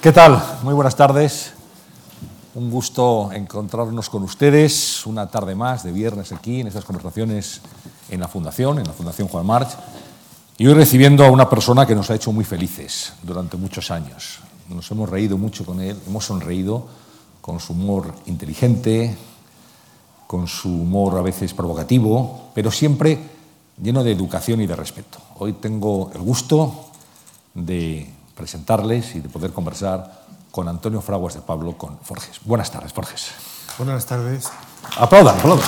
¿Qué tal? Muy buenas tardes. Un gusto encontrarnos con ustedes una tarde más de viernes aquí en estas conversaciones en la Fundación, en la Fundación Juan March. Y hoy recibiendo a una persona que nos ha hecho muy felices durante muchos años. Nos hemos reído mucho con él, hemos sonreído con su humor inteligente, con su humor a veces provocativo, pero siempre lleno de educación y de respeto. Hoy tengo el gusto de presentarles y de poder conversar con Antonio Fraguas de Pablo, con Forges. Buenas tardes, Forges. Buenas tardes. Aplaudan, aplaudan.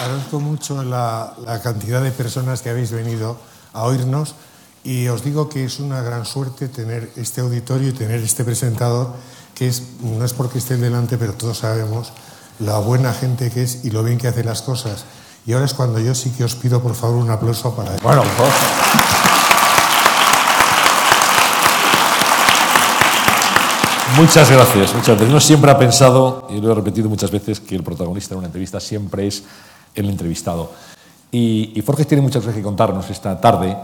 Agradezco mucho la, la, cantidad de personas que habéis venido a oírnos y os digo que es una gran suerte tener este auditorio y tener este presentador que es, no es porque esté delante, pero todos sabemos la buena gente que es y lo bien que hace las cosas. Y ahora es cuando yo sí que os pido, por favor, un aplauso para él. Bueno, favor. Muchas gracias, muchas gracias. Uno siempre ha pensado, y lo he repetido muchas veces, que el protagonista de una entrevista siempre es el entrevistado. Y, y Forges tiene muchas cosas que contarnos esta tarde.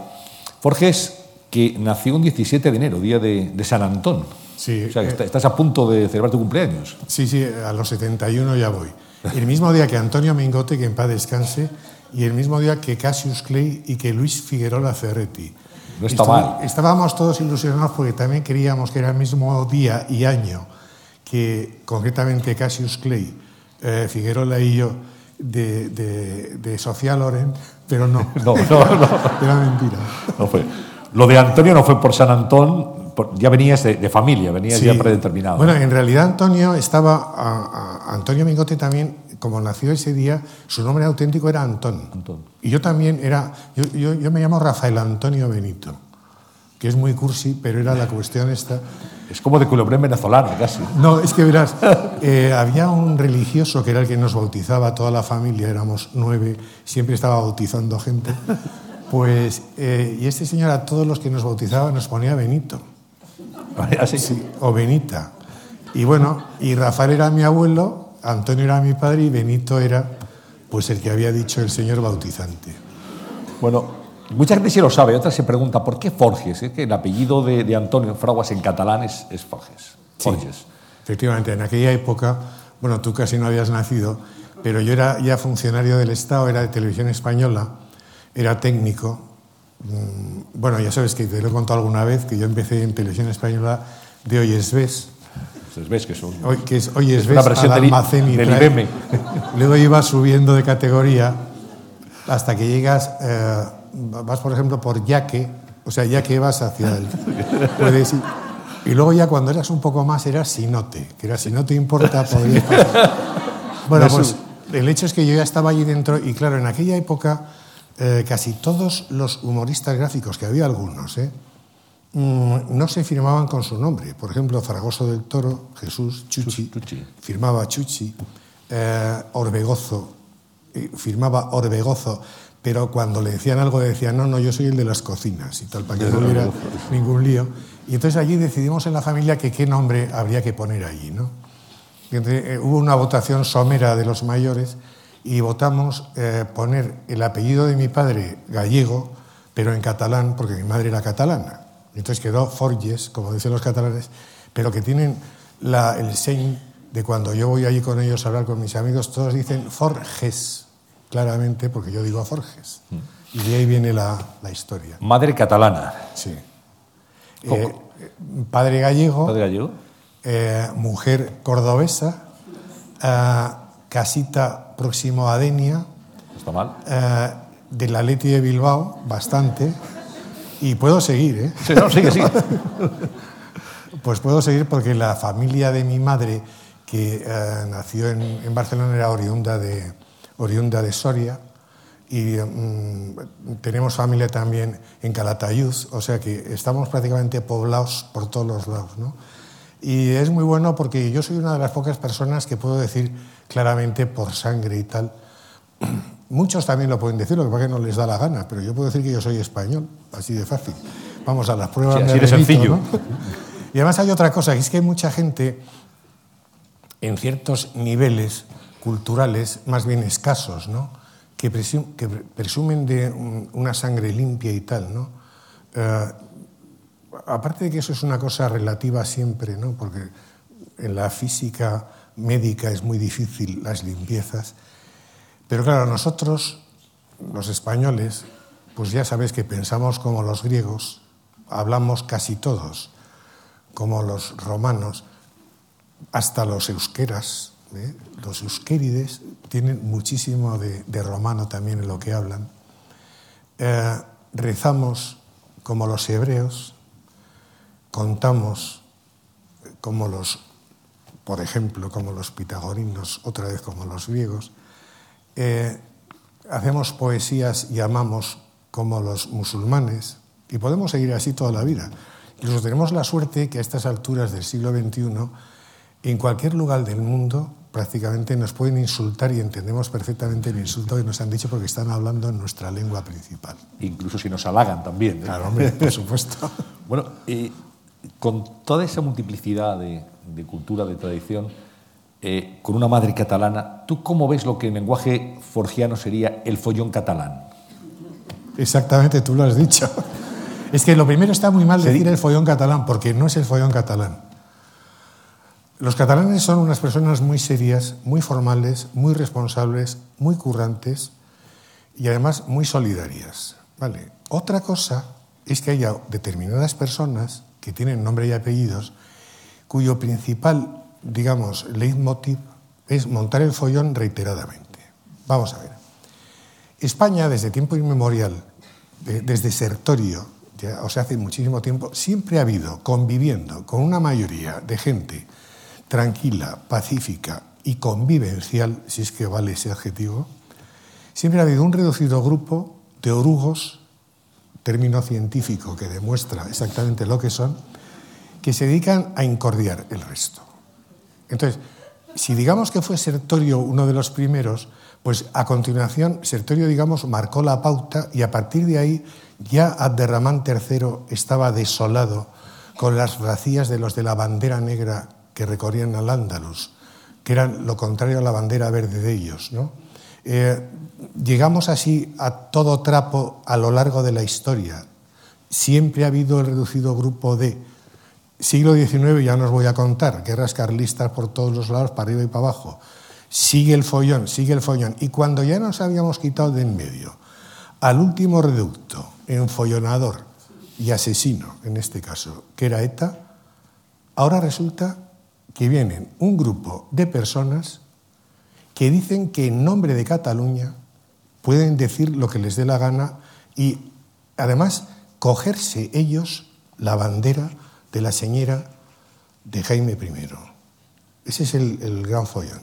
Forges, que nació un 17 de enero, día de, de San Antón. Sí, O sea, que eh, está- estás a punto de celebrar tu cumpleaños. Sí, sí, a los 71 ya voy. El mismo día que Antonio Mingote, que en paz descanse, y el mismo día que Cassius Clay y que Luis Figueroa Ferretti. No está mal. Estábamos todos ilusionados porque también creíamos que era el mismo día y año que concretamente Cassius Clay, eh, Figueroa y yo de, de- de Sofía Loren, pero no, No, no, no. era mentira. No fue. Lo de Antonio no fue por San Antón, ya venías de, de familia, venías Sí. ya predeterminado. Bueno, en realidad Antonio estaba. a- a- Antonio Mingote también, como nació ese día, su nombre auténtico era Antón. Antón. Y yo también era. Yo, yo- yo me llamo Rafael Antonio Benito, que es muy cursi, pero era la cuestión esta. es como de culebrén venezolano, casi. No, es que verás, eh, había un religioso que era el que nos bautizaba, toda la familia, éramos nueve, siempre estaba bautizando gente. Pues, eh, y este señor a todos los que nos bautizaba nos ponía Benito. Así. Sí, o Benita. Y bueno, y Rafael era mi abuelo, Antonio era mi padre y Benito era pues el que había dicho el señor bautizante. Bueno, mucha gente sí lo sabe, otra se pregunta, ¿por qué Forges? Es que el apellido de, de Antonio Fraguas en catalán es, es Forges. Sí. Forges. Efectivamente, en aquella época, bueno, tú casi no habías nacido, pero yo era ya funcionario del Estado, era de televisión española, era técnico. Mm, Bueno, ya sabes que te lo he contado alguna vez, que yo empecé en televisión española de Hoy es Ves, ves que son... hoy, que es Hoy es una Ves al almacén y del IBM. Luego iba subiendo de categoría hasta que llegas, eh, vas por ejemplo por Yaque, o sea, ya que vas hacia el... Puedes ir. Y luego ya cuando eras un poco más eras Sinote, que era si no te importa podrías pasar. Bueno, No, pues el hecho es que yo ya estaba allí dentro y claro, en aquella época eh, casi todos los humoristas gráficos, que había algunos, ¿eh? Mm, no se firmaban con su nombre. Por ejemplo, Fragoso del Toro, Jesús, Chuchi, Chuchi. firmaba Chuchi, eh, Orbegozo, eh, firmaba Orbegozo, pero cuando le decían algo decían, no, no, yo soy el de las cocinas y tal, para que no hubiera ningún lío. Y entonces allí decidimos en la familia que qué nombre habría que poner allí, ¿no? Entonces, eh, hubo una votación somera de los mayores y votamos eh, poner el apellido de mi padre gallego, pero en catalán, porque mi madre era catalana. Entonces quedó Forges, como dicen los catalanes, pero que tienen la- el sein de cuando yo voy allí con ellos a hablar con mis amigos, todos dicen Forges, claramente, porque yo digo Forges. Y de ahí viene la, la historia. Madre catalana. Sí. Eh, padre gallego, ¿Padre gallego? eh, mujer cordobesa, eh, casita próximo a Denia, está mal. eh, de la Leti de Bilbao, bastante, y puedo seguir, ¿eh? Sí, no, sigue, sigue. Pues puedo seguir porque la familia de mi madre, que eh, nació en, en Barcelona, era oriunda de, oriunda de Soria, y mm, tenemos familia también en Calatayud, o sea que estamos prácticamente poblados por todos los lados. ¿no? Y es muy bueno porque yo soy una de las pocas personas que puedo decir claramente por sangre y tal. Muchos también lo pueden decir, lo que pasa es que no les da la gana, pero yo puedo decir que yo soy español, así de fácil. Vamos a las pruebas. Sí, así de remito, sencillo. ¿no? Y además hay otra cosa, que es que hay mucha gente en ciertos niveles culturales más bien escasos, ¿no? que que, presumen de una sangre limpia y tal, ¿no? Eh, aparte de que eso es una cosa relativa siempre, ¿no? Porque en la física médica es muy difícil las limpiezas, pero claro, nosotros, los españoles, pues ya sabéis que pensamos como los griegos, hablamos casi todos, como los romanos, hasta los euskeras, ¿eh? los euskérides tienen muchísimo de, romano también en lo que hablan. Eh, rezamos como los hebreos, contamos como los, por ejemplo, como los pitagorinos, otra vez como los griegos, eh, hacemos poesías y amamos como los musulmanes, y podemos seguir así toda la vida. Incluso tenemos la suerte que a estas alturas del siglo XXI, en cualquier lugar del mundo, prácticamente nos pueden insultar y entendemos perfectamente el insulto que nos han dicho porque están hablando en nuestra lengua principal. Incluso si nos halagan también. ¿eh? Claro, hombre, por supuesto. bueno, eh, con toda esa multiplicidad de, cultura, de tradición, eh, con una madre catalana, ¿tú cómo ves lo que en lenguaje forgiano sería el follón catalán? Exactamente, tú lo has dicho. Es que lo primero está muy mal decir el follón catalán, porque no es el follón catalán. Los catalanes son unas personas muy serias, muy formales, muy responsables, muy currantes y además muy solidarias. ¿vale? Otra cosa es que haya determinadas personas que tienen nombre y apellidos cuyo principal, digamos, leitmotiv es montar el follón reiteradamente. Vamos a ver. España, desde tiempo inmemorial, desde Sertorio, o sea, hace muchísimo tiempo, siempre ha habido, conviviendo con una mayoría de gente tranquila, pacífica y convivencial, si es que vale ese adjetivo, siempre ha habido un reducido grupo de orugos, término científico que demuestra exactamente lo que son, que se dedican a incordiar el resto. Entonces, si digamos que fue Sertorio uno de los primeros, pues a continuación Sertorio, digamos, marcó la pauta y a partir de ahí ya Abderramán III estaba desolado con las vacías de los de la bandera negra que recorrían al Ándalus, que eran lo contrario a la bandera verde de ellos. ¿no? Eh, llegamos así a todo trapo a lo largo de la historia. Siempre ha habido el reducido grupo de siglo XIX, ya no os voy a contar, guerras carlistas por todos los lados, para arriba y para abajo. Sigue el follón, sigue el follón. Y cuando ya nos habíamos quitado de en medio al último reducto, enfollonador y asesino, en este caso, que era ETA, ahora resulta que vienen un grupo de personas que dicen que en nombre de Cataluña pueden decir lo que les dé la gana y además cogerse ellos la bandera de la señora de Jaime I. Ese es el, gran follón.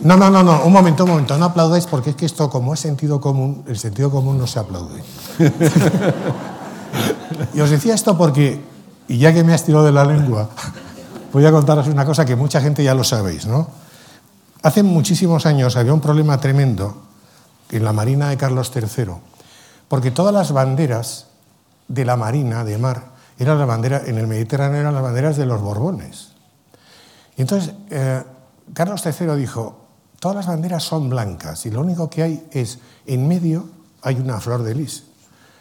No, no, no, no, un momento, un momento, no aplaudáis porque es que esto como es sentido común, el sentido común no se aplaude. y os decía esto porque, y ya que me has tirado de la lengua, voy a contaros una cosa que mucha gente ya lo sabéis, ¿no? Hace muchísimos años había un problema tremendo en la Marina de Carlos III, porque todas las banderas de la Marina de mar eran la bandera en el Mediterráneo eran las banderas de los Borbones. Y entonces eh, Carlos III dijo, todas las banderas son blancas y lo único que hay es en medio hay una flor de lis.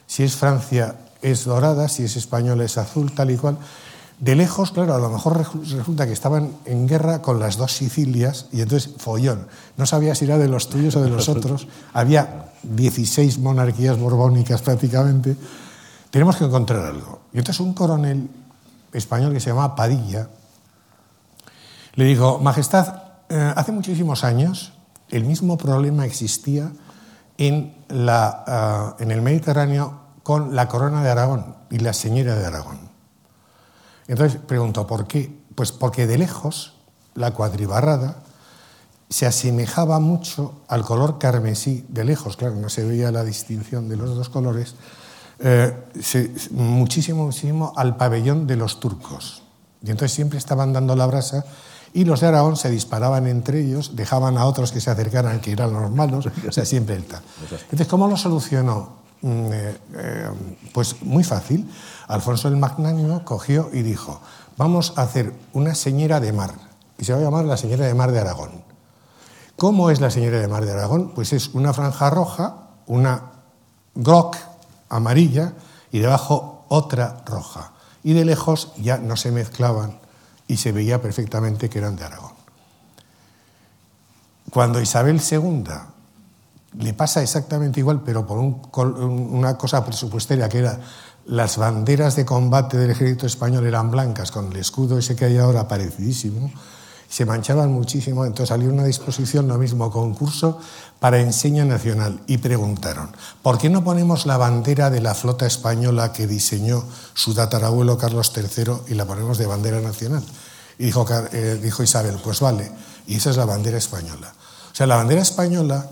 Si es Francia es dorada, si es española es azul, tal y cual. De lejos, claro, a lo mejor resulta que estaban en guerra con las dos Sicilias y entonces follón. No sabía si era de los tuyos o de los otros. Había 16 monarquías borbónicas prácticamente. Tenemos que encontrar algo. Y entonces un coronel español que se llamaba Padilla le dijo, Majestad, eh, hace muchísimos años el mismo problema existía en, la, eh, en el Mediterráneo con la corona de Aragón y la señora de Aragón. Entonces pregunto, ¿por qué? Pues porque de lejos la cuadribarrada se asemejaba mucho al color carmesí, de lejos, claro, no se veía la distinción de los dos colores, eh, muchísimo, muchísimo al pabellón de los turcos. Y entonces siempre estaban dando la brasa y los de Aragón se disparaban entre ellos, dejaban a otros que se acercaran, que eran los malos, o sea, siempre el tal. Entonces, ¿cómo lo solucionó? Mm, eh, eh, pues muy fácil. Alfonso el Magnánimo cogió y dijo, vamos a hacer una señora de mar, y se va a llamar la señora de mar de Aragón. ¿Cómo es la señora de Mar de Aragón? Pues es una franja roja, una groc amarilla y debajo otra roja. Y de lejos ya no se mezclaban y se veía perfectamente que eran de Aragón. Cuando Isabel II le pasa exactamente igual, pero por una cosa presupuestaria que era las banderas de combate del ejército español eran blancas, con el escudo ese que hay ahora parecidísimo, se manchaban muchísimo, entonces salió una disposición, lo mismo, concurso para enseña nacional, y preguntaron, ¿por qué no ponemos la bandera de la flota española que diseñó su tatarabuelo Carlos III y la ponemos de bandera nacional? Y dijo, eh, dijo Isabel, pues vale, y esa es la bandera española. O sea, la bandera española,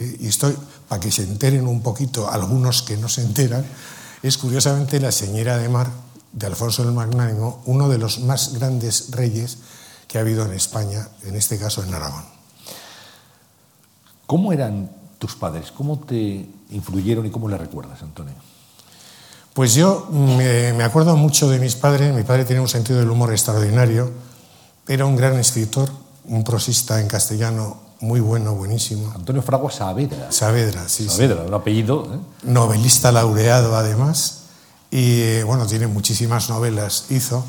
eh, y estoy, para que se enteren un poquito algunos que no se enteran, es curiosamente la señora de mar de Alfonso el Magnánimo, uno de los más grandes reyes que ha habido en España, en este caso en Aragón. ¿Cómo eran tus padres? ¿Cómo te influyeron y cómo le recuerdas, Antonio? Pues yo me, acuerdo mucho de mis padres. Mi padre tenía un sentido del humor extraordinario. Era un gran escritor, un prosista en castellano muy bueno, buenísimo. Antonio Fragua Saavedra. Saavedra, sí. Saavedra, un apellido. ¿eh? Novelista laureado, además. Y bueno, tiene muchísimas novelas, hizo.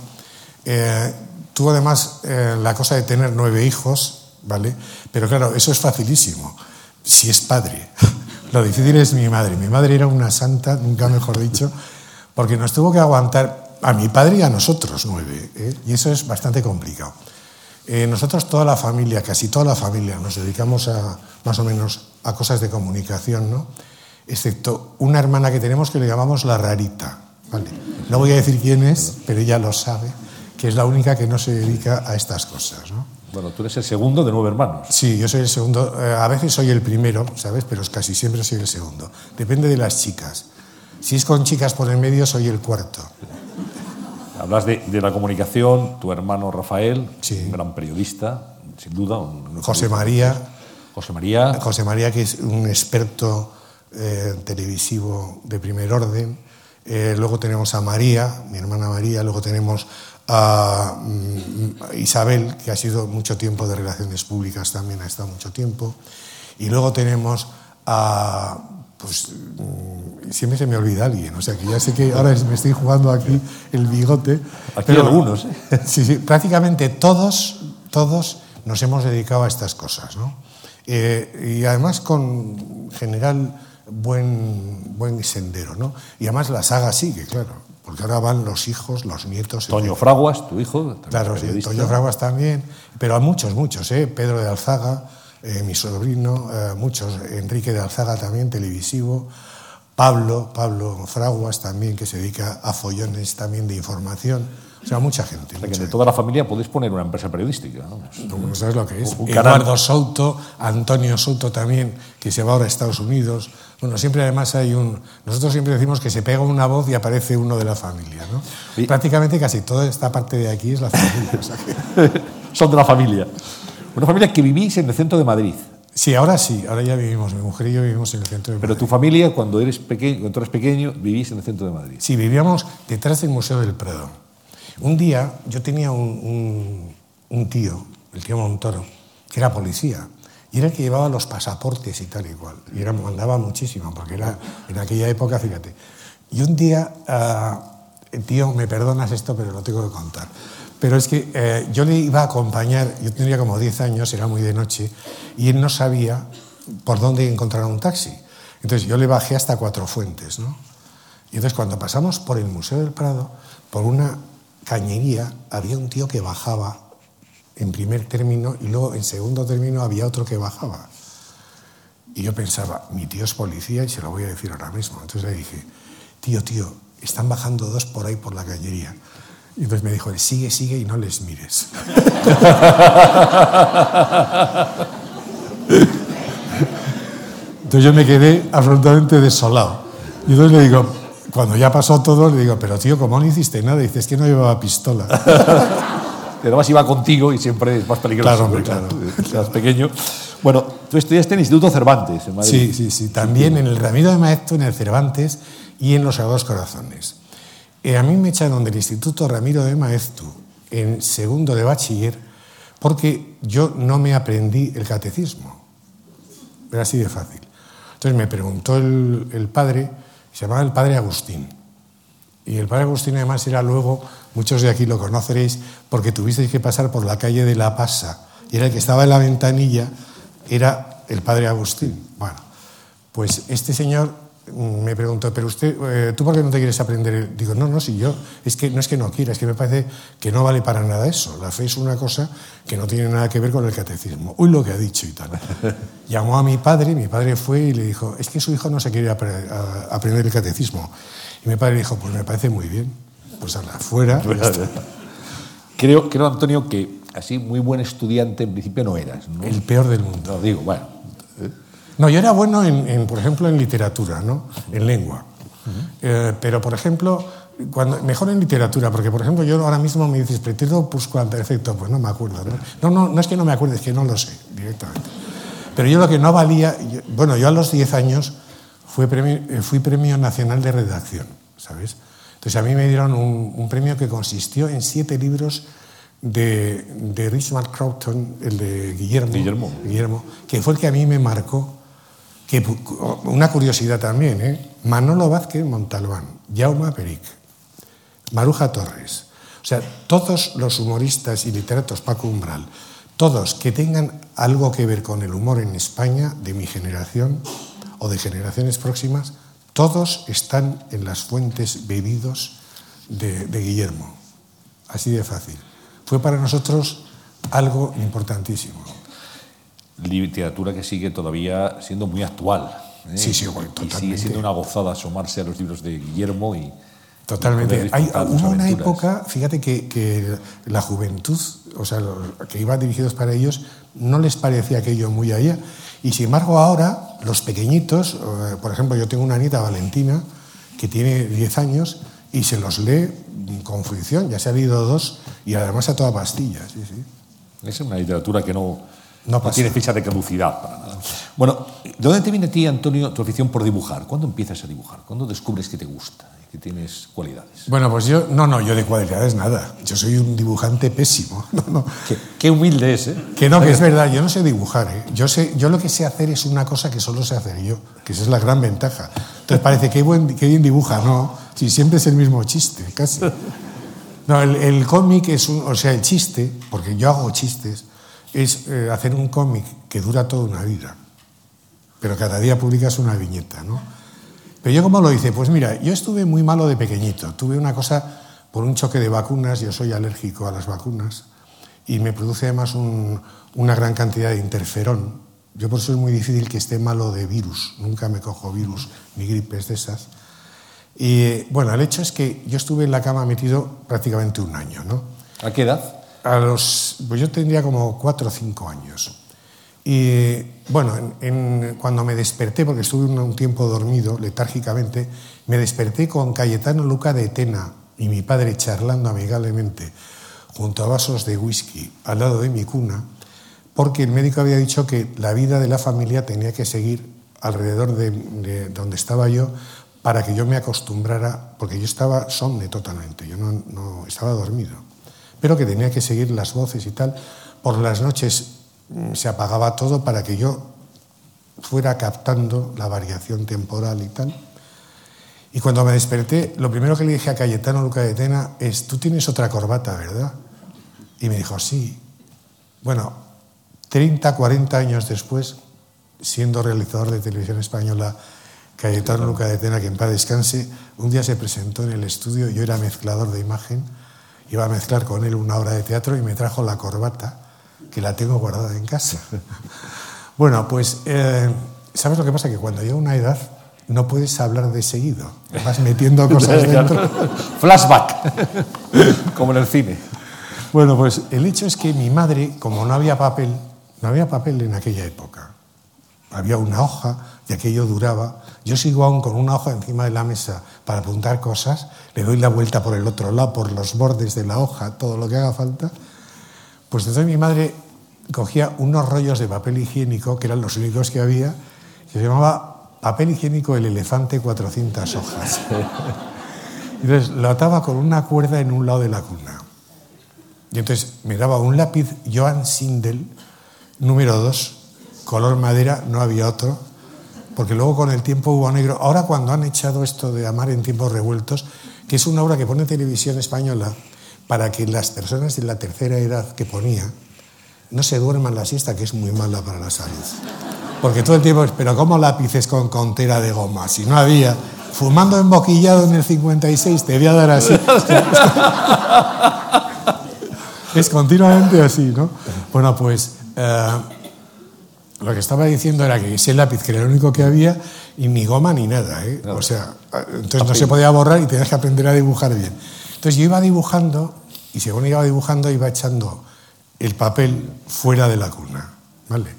Eh, Tuvo además eh, la cosa de tener nueve hijos, ¿vale? Pero claro, eso es facilísimo, si es padre. Lo difícil es mi madre. Mi madre era una santa, nunca mejor dicho, porque nos tuvo que aguantar a mi padre y a nosotros nueve, ¿eh? y eso es bastante complicado. Eh, nosotros, toda la familia, casi toda la familia, nos dedicamos a más o menos a cosas de comunicación, ¿no? Excepto una hermana que tenemos que le llamamos la rarita. ¿vale? No voy a decir quién es, pero ella lo sabe que es la única que no se dedica a estas cosas. ¿no? Bueno, tú eres el segundo de nueve hermanos. Sí, yo soy el segundo. Eh, a veces soy el primero, ¿sabes? Pero casi siempre soy el segundo. Depende de las chicas. Si es con chicas por el medio, soy el cuarto. Hablas de, la comunicación, tu hermano Rafael, un gran periodista, sin duda. José María. José María. José María, que es un experto eh, televisivo de primer orden. Eh, luego tenemos a María, mi hermana María. Luego tenemos a mm, Isabel, que ha sido mucho tiempo de relaciones públicas, también ha estado mucho tiempo. Y luego tenemos a, pues siempre se me olvida alguien, o sea que ya sé que ahora me estoy jugando aquí el bigote. Aquí pero, algunos. ¿eh? Sí, sí, prácticamente todos, todos nos hemos dedicado a estas cosas, ¿no? Eh, y además con general buen, buen sendero, ¿no? Y además la saga sigue, claro porque ahora van los hijos, los nietos. Toño Fraguas, tu hijo. Claro, sí, Toño Fraguas también, pero a muchos, muchos, ¿eh? Pedro de Alzaga, eh, mi sobrino, eh, muchos, Enrique de Alzaga también, televisivo, Pablo, Pablo Fraguas también, que se dedica a follones también de información. O sea, mucha gente. O sea, que de toda la familia podéis poner una empresa periodística. ¿no? ¿Sabes lo que es? Eduardo Souto, Antonio Souto también, que se va ahora a Estados Unidos. Bueno, siempre además hay un... Nosotros siempre decimos que se pega una voz y aparece uno de la familia. ¿no? Prácticamente casi toda esta parte de aquí es la familia. Son de la familia. Una familia que vivís en el centro de Madrid. Sí, ahora sí, ahora ya vivimos, mi mujer y yo vivimos en el centro de Madrid. Pero tu familia, cuando eres pequeño, cuando eres pequeño, vivís en el centro de Madrid. Sí, vivíamos detrás del Museo del Prado. Un día yo tenía un, tío, el tío Montoro, que era policía, y era el que llevaba los pasaportes y tal y cual. Y era, mandaba muchísimo, porque era en aquella época, fíjate. Y un día, uh, tío, me perdonas esto, pero lo tengo que contar. Pero es que eh, yo le iba a acompañar, yo tendría como 10 años, era muy de noche, y él no sabía por dónde encontrar un taxi. Entonces yo le bajé hasta Cuatro Fuentes, ¿no? Y entonces cuando pasamos por el Museo del Prado, por una cañería había un tío que bajaba en primer término y luego en segundo término había otro que bajaba. Y yo pensaba, mi tío es policía y se lo voy a decir ahora mismo. Entonces le dije, tío, tío, están bajando dos por ahí por la cañería. Y entonces me dijo, sigue, sigue y no les mires. Entonces yo me quedé absolutamente desolado. Y entonces le digo, cuando ya pasó todo, le digo, pero tío, ¿cómo no hiciste nada? dices que no llevaba pistola. Pero además iba contigo y siempre es más peligroso. Claro, hombre, claro. Seas pequeño. Bueno, tú estudiaste en el Instituto Cervantes, en Madrid. Sí, sí, sí. También en el Ramiro de Maestro, en el Cervantes y en los Sagrados Corazones. Eh, a mí me echaron del Instituto Ramiro de Maeztu en segundo de bachiller porque yo no me aprendí el catecismo. Era así de fácil. Entonces me preguntó el, el padre, se llamaba el padre Agustín. Y el padre Agustín además era luego, muchos de aquí lo conoceréis, porque tuvisteis que pasar por la calle de La Pasa. Y era el que estaba en la ventanilla, era el padre Agustín. Bueno, pues este señor me preguntó, pero usted, eh, ¿tú por qué no te quieres aprender? Digo, no, no, si yo, es que no es que no quiera, es que me parece que no vale para nada eso. La fe es una cosa que no tiene nada que ver con el catecismo. Uy, lo que ha dicho y tal. Llamó a mi padre, mi padre fue y le dijo, es que su hijo no se quiere aprender el catecismo. Y mi padre dijo, pues me parece muy bien, pues a la fuera. creo, creo, Antonio, que así muy buen estudiante en principio no eras. El peor del mundo. No, digo, bueno. No, yo era bueno, en, por ejemplo, en literatura, ¿no? en lengua. Eh, pero, por ejemplo, cuando, mejor en literatura, porque, por ejemplo, yo ahora mismo me dices, pretendo pues perfecto, pues no me acuerdo. ¿no? No, no, es que no me acuerde, es que no lo sé directamente. Pero yo lo que no valía, bueno, yo a los 10 años fui premio, eh, fui premio nacional de redacción, ¿sabes? Entonces a mí me dieron un, un premio que consistió en siete libros de, de Richard Crowton, el de Guillermo, Guillermo, Guillermo, que fue el que a mí me marcó que, una curiosidad también, ¿eh? Manolo Vázquez Montalbán, Jaume Peric, Maruja Torres, o sea, todos los humoristas y literatos, Paco Umbral, todos que tengan algo que ver con el humor en España, de mi generación o de generaciones próximas, todos están en las fuentes bebidos de, de Guillermo. Así de fácil. Fue para nosotros algo importantísimo literatura que sigue todavía siendo muy actual. ¿eh? Sí, sí, totalmente. Y sigue siendo una gozada asomarse a los libros de Guillermo y... Totalmente. Hay, hubo una época, fíjate que, que, la juventud, o sea, que iba dirigidos para ellos, no les parecía aquello muy allá. Y sin embargo ahora, los pequeñitos, eh, por ejemplo, yo tengo una nieta, Valentina, que tiene 10 años y se los lee con fruición, ya se ha leído dos y además a toda pastilla. Sí, sí. Es una literatura que no, no, tiene ficha de caducidad para nada. Bueno, ¿de dónde te viene a ti, Antonio, tu afición por dibujar? ¿Cuándo empiezas a dibujar? ¿Cuándo descubres que te gusta y que tienes cualidades? Bueno, pues yo, no, no, yo de cualidades nada. Yo soy un dibujante pésimo. No, no. Qué, humilde es, ¿eh? Que no, que es verdad, yo no sé dibujar, ¿eh? Yo, sé, yo lo que sé hacer es una cosa que solo sé hacer yo, que esa es la gran ventaja. Entonces parece que buen, qué bien dibuja, no, si siempre es el mismo chiste, casi. No, el, el cómic es un, o sea, el chiste, porque yo hago chistes, es eh, hacer un cómic que dura toda una vida, pero cada día publicas una viñeta, ¿no? Pero yo cómo lo hice, pues mira, yo estuve muy malo de pequeñito, tuve una cosa por un choque de vacunas, yo soy alérgico a las vacunas y me produce además una gran cantidad de interferón. Yo por eso es muy difícil que esté malo de virus, nunca me cojo virus ni gripes de esas. Y bueno, el hecho es que yo estuve en la cama metido prácticamente un año, ¿no? ¿A qué edad? A los, pues yo tendría como cuatro o cinco años. Y bueno, cuando me desperté, porque estuve un, tiempo dormido letárgicamente, me desperté con Cayetano Luca de Tena y mi padre charlando amigablemente junto a vasos de whisky al lado de mi cuna, porque el médico había dicho que la vida de la familia tenía que seguir alrededor de, donde estaba yo para que yo me acostumbrara, porque yo estaba somne totalmente, yo no, no estaba dormido pero que tenía que seguir las voces y tal. Por las noches mm, se apagaba todo para que yo fuera captando la variación temporal y tal. Y cuando me desperté, lo primero que le dije a Cayetano Luca de Tena es, tú tienes otra corbata, ¿verdad? Y me dijo, sí. Bueno, 30, 40 años después, siendo realizador de televisión española, Cayetano Luca de Tena, que en paz descanse, un día se presentó en el estudio, yo era mezclador de imagen, iba a mezclar con él una obra de teatro y me trajo la corbata, que la tengo guardada en casa. bueno, pues, eh, ¿sabes lo que pasa? Que cuando llega una edad no puedes hablar de seguido, vas metiendo cosas dentro. Flashback, como en el cine. Bueno, pues el hecho es que mi madre, como no había papel, no había papel en aquella época, había una hoja y aquello duraba. Yo sigo aún con una hoja encima de la mesa para apuntar cosas, le doy la vuelta por el otro lado, por los bordes de la hoja, todo lo que haga falta. Pues entonces mi madre cogía unos rollos de papel higiénico, que eran los únicos que había, que se llamaba papel higiénico el elefante 400 hojas. Entonces lo ataba con una cuerda en un lado de la cuna. Y entonces me daba un lápiz Joan Sindel, número 2, color madera, no había otro, porque luego con el tiempo hubo negro. Ahora cuando han echado esto de Amar en tiempos revueltos, que es una obra que pone televisión española para que las personas de la tercera edad que ponía no se duerman la siesta, que es muy mala para la salud. Porque todo el tiempo, pero ¿cómo lápices con contera de goma? Si no había, fumando emboquillado en el 56, te voy a dar así. es continuamente así, ¿no? Bueno, pues eh, lo que estaba diciendo era que ese lápiz, que era el único que había, y ni goma ni nada, ¿eh? O sea, entonces no se podía borrar y tenías que aprender a dibujar bien. Entonces yo iba dibujando, y según iba dibujando, iba echando el papel fuera de la cuna, ¿vale?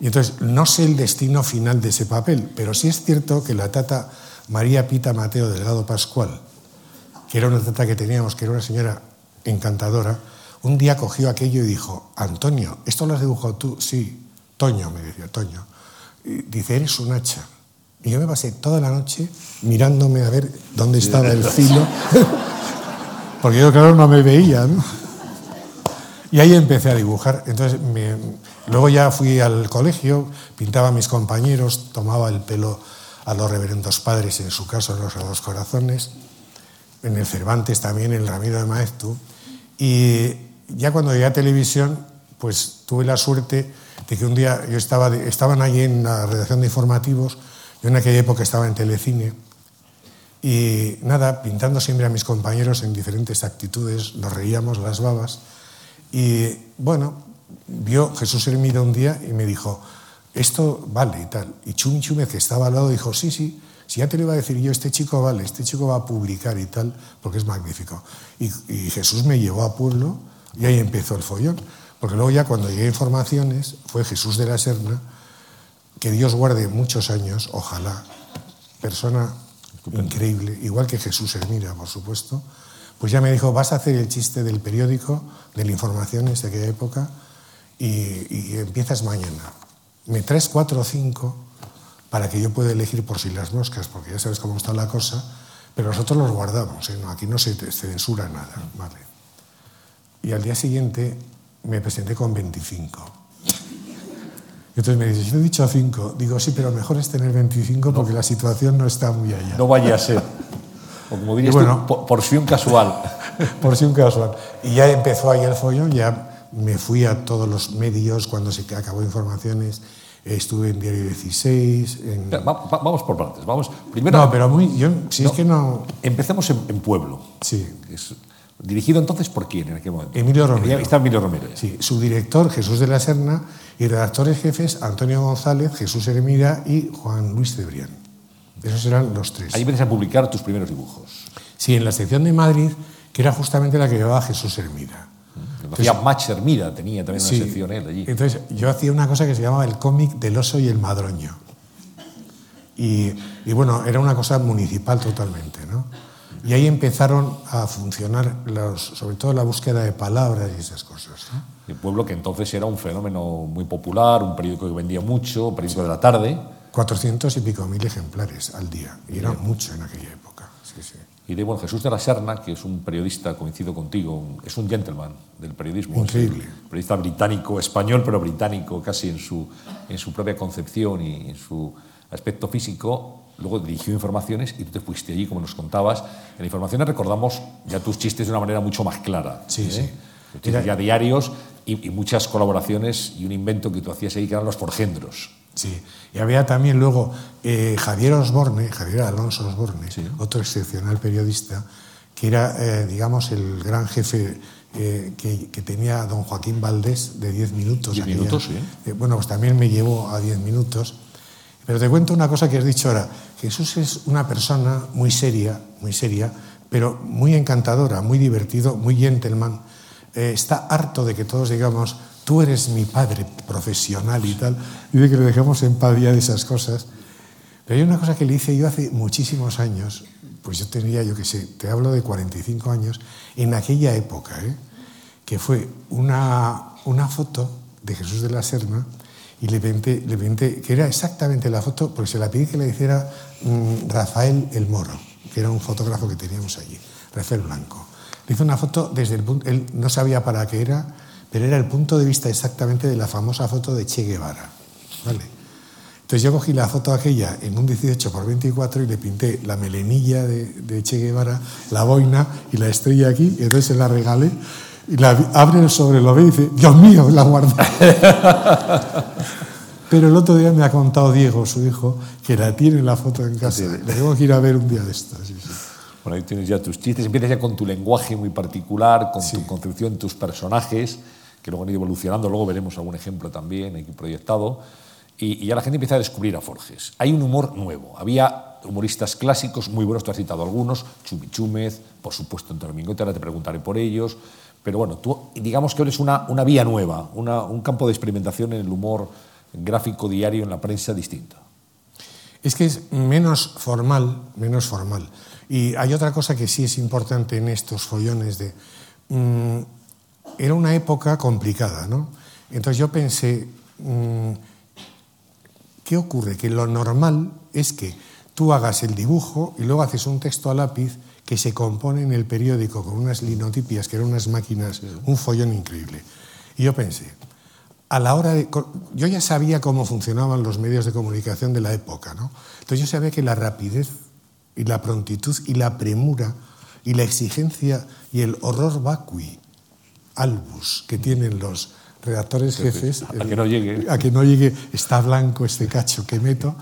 Y entonces no sé el destino final de ese papel, pero sí es cierto que la tata María Pita Mateo Delgado Pascual, que era una tata que teníamos, que era una señora encantadora, un día cogió aquello y dijo, Antonio, ¿esto lo has dibujado tú? Sí, Toño, me decía, Toño. Y dice, eres un hacha. Y yo me pasé toda la noche mirándome a ver dónde estaba el filo, porque yo, claro, no me veía, ¿no? Y ahí empecé a dibujar. Entonces, luego ya fui al colegio, pintaba a mis compañeros, tomaba el pelo a los reverendos padres, en su caso, en los corazones, en el Cervantes también, en el Ramiro de Maeztu. Y ya cuando llegué a televisión, pues tuve la suerte de que un día yo estaba, estaban allí en la redacción de informativos, yo en aquella época estaba en Telecine, y nada, pintando siempre a mis compañeros en diferentes actitudes, nos reíamos las babas, y bueno, vio Jesús Hermida un día y me dijo, esto vale y tal. Y Chumi Chúmez, que estaba al lado, dijo, sí, sí, si ya te lo iba a decir yo, este chico vale, este chico va a publicar y tal, porque es magnífico. Y, y Jesús me llevó a pueblo y ahí empezó el follón. Porque luego ya cuando llegué a informaciones, fue Jesús de la Serna, que Dios guarde muchos años, ojalá, persona increíble, igual que Jesús Hermida, por supuesto, pues ya me dijo, vas a hacer el chiste del periódico, de la Informaciones de aquella época, y, empiezas mañana. Me traes cuatro o cinco para que yo pueda elegir por si las moscas, porque ya sabes cómo está la cosa, pero nosotros los guardamos, ¿eh? aquí no se, censura nada. Vale. Y al día siguiente me presenté con 25. Entonces me dice, yo he dicho cinco. Digo, sí, pero mejor es tener 25 porque la situación no está muy allá. No vaya a ser. O como dirías bueno, tú, porción casual. porción casual. Y ya empezó ahí el follón, ya me fui a todos los medios cuando se acabó Informaciones. Estuve en Diario 16. vamos por partes. Vamos, primero, no, pero muy, yo, si es que no. Empecemos en, Pueblo. Sí. Dirigido entonces por quién en aquel momento? Emilio Romero. Está Emilio Romero. Sí, su director, Jesús de la Serna, y redactores jefes, Antonio González, Jesús Hermida y Juan Luis Cebrián. Esos eran los tres. Ahí vienes a publicar tus primeros dibujos. Sí, en la sección de Madrid, que era justamente la que llevaba Jesús Hermida. hacía Match Hermida, tenía también una sección él allí. Entonces yo hacía una cosa que se llamaba el cómic del oso y el madroño. Y, bueno, era una cosa municipal totalmente, ¿no? Y ahí empezaron a funcionar, los, sobre todo la búsqueda de palabras y esas cosas. El pueblo que entonces era un fenómeno muy popular, un periódico que vendía mucho, un periódico de la tarde. 400 y pico mil ejemplares al día, y era mucho en aquella época. Y de bueno, Jesús de la Serna, que es un periodista, coincido contigo, es un gentleman del periodismo. Increíble. periodista británico, español, pero británico casi en su, en su propia concepción y en su aspecto físico. Luego dirigió Informaciones y tú te fuiste allí, como nos contabas. En Informaciones recordamos ya tus chistes de una manera mucho más clara. Sí, ¿eh? sí. Tienes ya diarios y, y, muchas colaboraciones y un invento que tú hacías ahí que eran los forgendros. Sí, y había también luego eh, Javier Osborne, Javier Alonso Osborne, otro excepcional periodista, que era, eh, digamos, el gran jefe eh, que, tenía don Joaquín Valdés de 10 minutos. 10 minutos, sí. bueno, pues también me llevó a 10 minutos. Pero te cuento una cosa que has dicho ahora. Jesús es una persona muy seria, muy seria, pero muy encantadora, muy divertido, muy gentleman. está harto de que todos digamos, tú eres mi padre profesional y tal, y de que le dejamos en paz de esas cosas. Pero hay una cosa que le hice yo hace muchísimos años, pues yo tenía, yo qué sé, te hablo de 45 años, en aquella época, ¿eh? que fue una, una foto de Jesús de la Serna, y le pinté, le pinté, que era exactamente la foto, porque se la pedí que le hiciera mm, Rafael el Moro, que era un fotógrafo que teníamos allí, Rafael Blanco. Le hice una foto desde el punto, él no sabía para qué era, pero era el punto de vista exactamente de la famosa foto de Che Guevara. ¿vale? Entonces yo cogí la foto aquella en un 18 por 24 y le pinté la melenilla de, de Che Guevara, la boina y la estrella aquí, y entonces se la regalé y la abre sobre, lo ve y dice, Dios mío, la guarda. Pero el otro día me ha contado Diego, su hijo, que la tiene la foto en casa. Le tengo que ir a ver un día de estas. Sí, sí. Bueno, ahí tienes ya tus chistes, empiezas ya con tu lenguaje muy particular, con tu concepción, tus personajes, que luego han ido evolucionando, luego veremos algún ejemplo también aquí proyectado, y, y, ya la gente empieza a descubrir a Forges. Hay un humor nuevo, había humoristas clásicos muy buenos, tú has citado algunos, Chumi Chúmez, por supuesto Antonio Mingote, ahora te preguntaré por ellos, pero bueno, tú digamos que eres una, una vía nueva, un campo de experimentación en el humor gráfico diario en la prensa distinta. Es que es menos formal, menos formal. Y hay otra cosa que sí es importante en estos follones de... Mmm, era una época complicada, ¿no? Entonces yo pensé, mmm, ¿qué ocurre? Que lo normal es que tú hagas el dibujo y luego haces un texto a lápiz que se compone en el periódico con unas linotipias, que eran unas máquinas, un follón increíble. Y yo pensé, a la hora de... Yo ya sabía cómo funcionaban los medios de comunicación de la época, ¿no? Entonces yo sabía que la rapidez y la prontitud y la premura y la exigencia y el horror vacui, albus, que tienen los redactores jefes... A que no llegue. A que no llegue, está blanco este cacho que meto.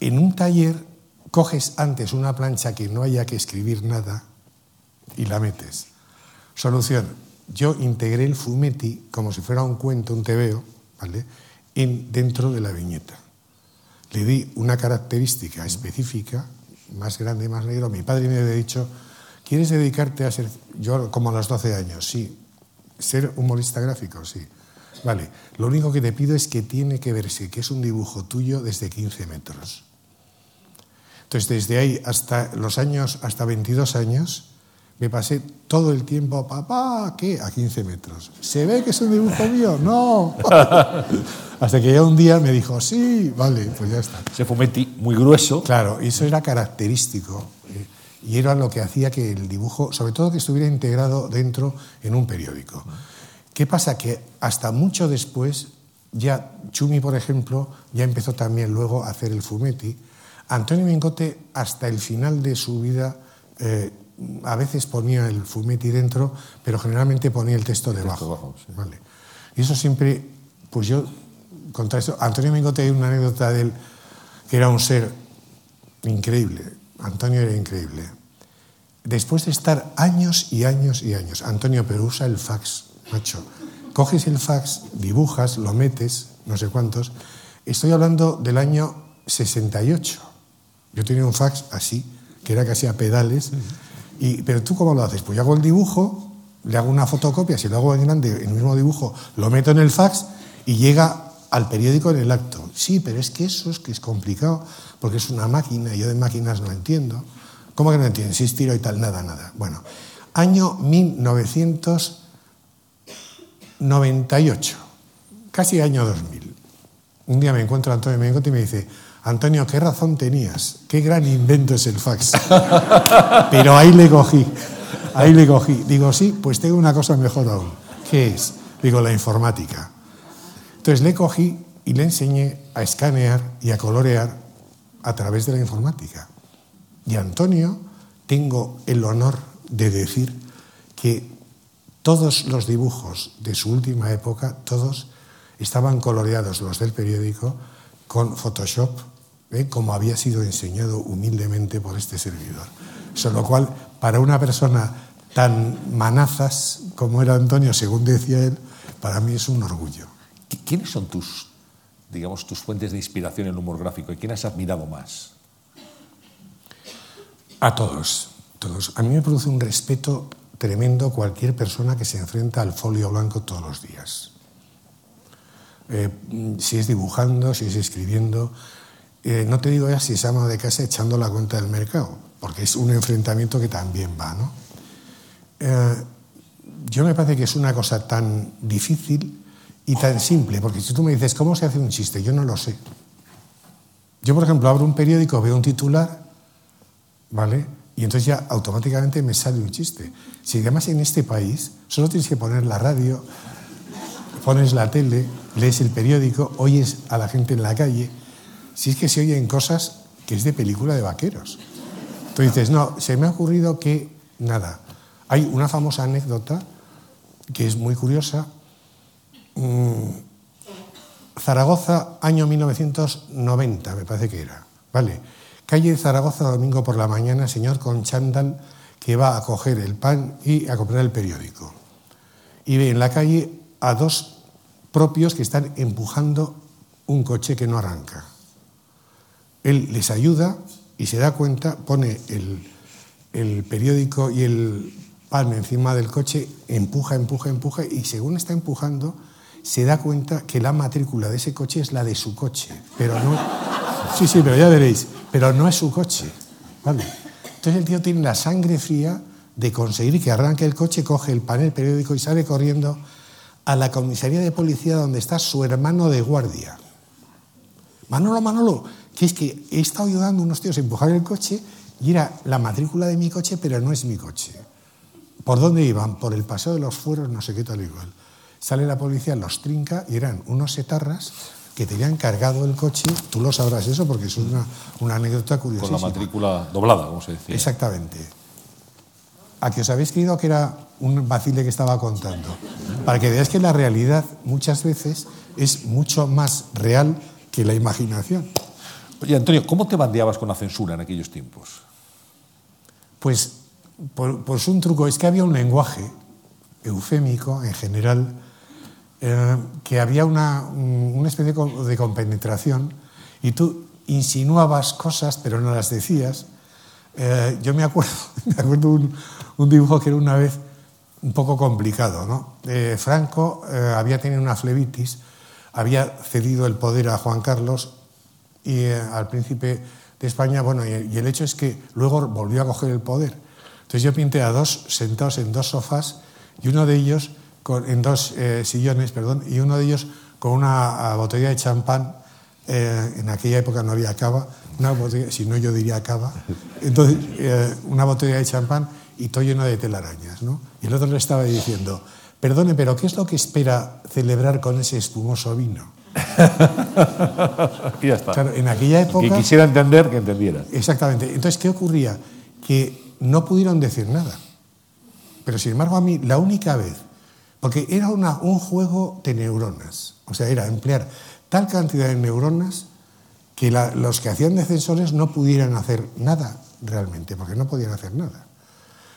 En un taller coges antes una plancha que no haya que escribir nada y la metes. Solución, yo integré el fumetti como si fuera un cuento, un tebeo, ¿vale? En, dentro de la viñeta. Le di una característica específica, más grande, más negro. Mi padre me había dicho, ¿quieres dedicarte a ser, yo como a los 12 años, sí, ser humorista gráfico, sí. Vale, lo único que te pido es que tiene que verse que es un dibujo tuyo desde 15 metros. Entonces, desde ahí hasta los años, hasta 22 años, me pasé todo el tiempo, papá, ¿qué? A 15 metros. ¿Se ve que es un dibujo mío? No. Hasta que ya un día me dijo, sí, vale, pues ya está. Se fumetti muy grueso. Claro, y eso era característico. Eh, y era lo que hacía que el dibujo, sobre todo que estuviera integrado dentro en un periódico. ¿Qué pasa? Que hasta mucho después, ya Chumi, por ejemplo, ya empezó también luego a hacer el fumetti. Antonio Mingote, hasta el final de su vida, eh, a veces ponía el fumetti dentro, pero generalmente ponía el texto debajo. Texto abajo, sí. vale. Y eso siempre, pues yo, contra eso, Antonio Mingote hay una anécdota de él, que era un ser increíble. Antonio era increíble. Después de estar años y años y años, Antonio, pero usa el fax, macho. Coges el fax, dibujas, lo metes, no sé cuántos. Estoy hablando del año 68. Yo tenía un fax así, que era casi a pedales. Y, pero tú cómo lo haces? Pues yo hago el dibujo, le hago una fotocopia, si lo hago en grande, el mismo dibujo, lo meto en el fax y llega al periódico en el acto. Sí, pero es que eso es que es complicado, porque es una máquina y yo de máquinas no entiendo. ¿Cómo que no entiendes? Si es tiro y tal, nada, nada. Bueno, año 1998, casi año 2000. Un día me encuentro a Antonio Mengote y me dice, Antonio, ¿qué razón tenías? Qué gran invento es el fax. Pero ahí le cogí, ahí le cogí. Digo, sí, pues tengo una cosa mejor aún. ¿Qué es? Digo, la informática. Entonces le cogí y le enseñé a escanear y a colorear a través de la informática. Y Antonio, tengo el honor de decir que todos los dibujos de su última época, todos estaban coloreados, los del periódico, con Photoshop ¿eh? como había sido enseñado humildemente por este servidor. Con lo cual, para una persona tan manazas como era Antonio, según decía él, para mí es un orgullo. ¿Quiénes son tus, digamos, tus fuentes de inspiración en el humor gráfico y quién has admirado más? A todos, todos. A mí me produce un respeto tremendo cualquier persona que se enfrenta al folio blanco todos los días. Eh, si es dibujando, si es escribiendo, eh, no te digo ya si se de casa echando la cuenta del mercado, porque es un enfrentamiento que también va. ¿no? Eh, yo me parece que es una cosa tan difícil y tan simple, porque si tú me dices, ¿cómo se hace un chiste? Yo no lo sé. Yo, por ejemplo, abro un periódico, veo un titular, ¿vale? Y entonces ya automáticamente me sale un chiste. Si además en este país solo tienes que poner la radio, pones la tele, lees el periódico, oyes a la gente en la calle, si es que se oyen cosas que es de película de vaqueros. Tú dices, no, se me ha ocurrido que nada. Hay una famosa anécdota que es muy curiosa. Mm, Zaragoza, año 1990, me parece que era. Vale. Calle Zaragoza, domingo por la mañana, señor con chándal que va a coger el pan y a comprar el periódico. Y ve en la calle a dos propios que están empujando un coche que no arranca. Él les ayuda y se da cuenta, pone el, el periódico y el pan encima del coche, empuja, empuja, empuja y según está empujando se da cuenta que la matrícula de ese coche es la de su coche, pero no... Sí, sí, pero ya veréis, pero no es su coche. ¿vale? Entonces el tío tiene la sangre fría de conseguir que arranque el coche, coge el panel periódico y sale corriendo a la comisaría de policía donde está su hermano de guardia. Manolo, Manolo, que es que he estado ayudando a unos tíos a empujar el coche y era la matrícula de mi coche, pero no es mi coche. ¿Por dónde iban? Por el paseo de los fueros, no sé qué tal igual. Sale la policía, los trinca y eran unos setarras que tenían cargado el coche. Tú lo sabrás eso porque es una, una anécdota curiosa. Con la matrícula doblada, como se decía. Exactamente. A que os habéis creído que era un vacile que estaba contando. Para que veáis que la realidad muchas veces es mucho más real que la imaginación. Oye, Antonio, ¿cómo te bandeabas con la censura en aquellos tiempos? Pues, pues un truco, es que había un lenguaje eufémico en general, eh, que había una, una especie de compenetración y tú insinuabas cosas pero no las decías. Eh, yo me acuerdo, me acuerdo un, un, dibujo que era una vez un poco complicado. ¿no? Eh, Franco eh, había tenido una flebitis, había cedido el poder a Juan Carlos y eh, al príncipe de España, bueno, y, y, el hecho es que luego volvió a coger el poder. Entonces yo pinté a dos sentados en dos sofás y uno de ellos con, en dos eh, sillones, perdón, y uno de ellos con una botella de champán. Eh, en aquella época no había cava, una botella, si no yo diría cava. Entonces, eh, una botella de champán y todo lleno de telarañas, ¿no? Y el otro le estaba diciendo, perdone, pero ¿qué es lo que espera celebrar con ese espumoso vino? y ya está. Claro, en aquella época... Que quisiera entender, que entendiera. Exactamente. Entonces, ¿qué ocurría? Que no pudieron decir nada. Pero sin embargo, a mí, la única vez, porque era una, un juego de neuronas, o sea, era emplear tal cantidad de neuronas que la, los que hacían defensores no pudieran hacer nada realmente, porque no podían hacer nada.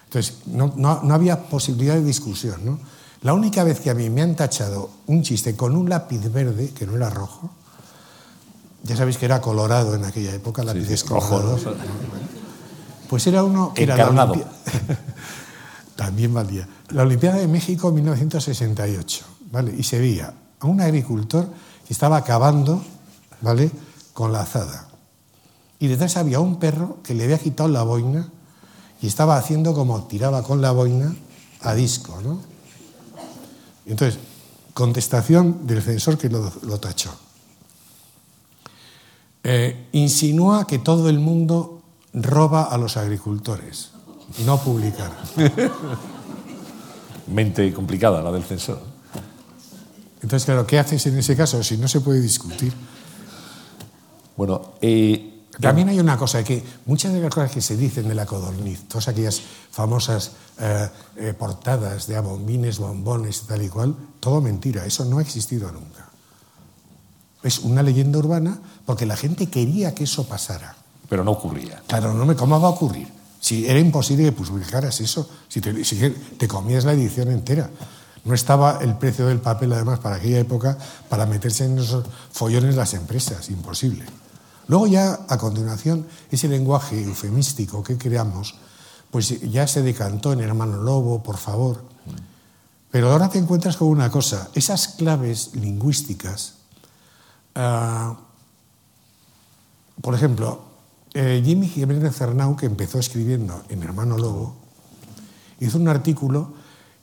Entonces, no, no, no había posibilidad de discusión. ¿no? La única vez que a mí me han tachado un chiste con un lápiz verde, que no era rojo, ya sabéis que era colorado en aquella época, lápices sí, colorados. rojo, ¿no? Pues era uno era la Olimpia... También valía. La Olimpiada de México 1968, ¿vale? Y se veía a un agricultor que estaba acabando, ¿vale? Con la azada. Y detrás había un perro que le había quitado la boina y estaba haciendo como tiraba con la boina a disco, ¿no? Y entonces, contestación del censor que lo, lo tachó. Eh, insinúa que todo el mundo roba a los agricultores. No publicar. Mente complicada la del censor. Entonces, claro, ¿qué haces en ese caso si no se puede discutir? Bueno, eh, También hay una cosa, que muchas de las cosas que se dicen de la codorniz, todas aquellas famosas eh, eh, portadas de abombines, bombones tal y cual, todo mentira, eso no ha existido nunca. Es una leyenda urbana porque la gente quería que eso pasara. pero no ocurría. Claro, no me, ¿cómo va a ocurrir? Si era imposible que publicaras eso, si te, si te comías la edición entera. No estaba el precio del papel, además, para aquella época, para meterse en esos follones las empresas, imposible. Luego ya, a continuación, ese lenguaje eufemístico que creamos, pues ya se decantó en Hermano Lobo, por favor. Pero ahora te encuentras con una cosa, esas claves lingüísticas, uh, por ejemplo, eh, Jimmy Jiménez Cernau, que empezó escribiendo en Hermano Lobo, hizo un artículo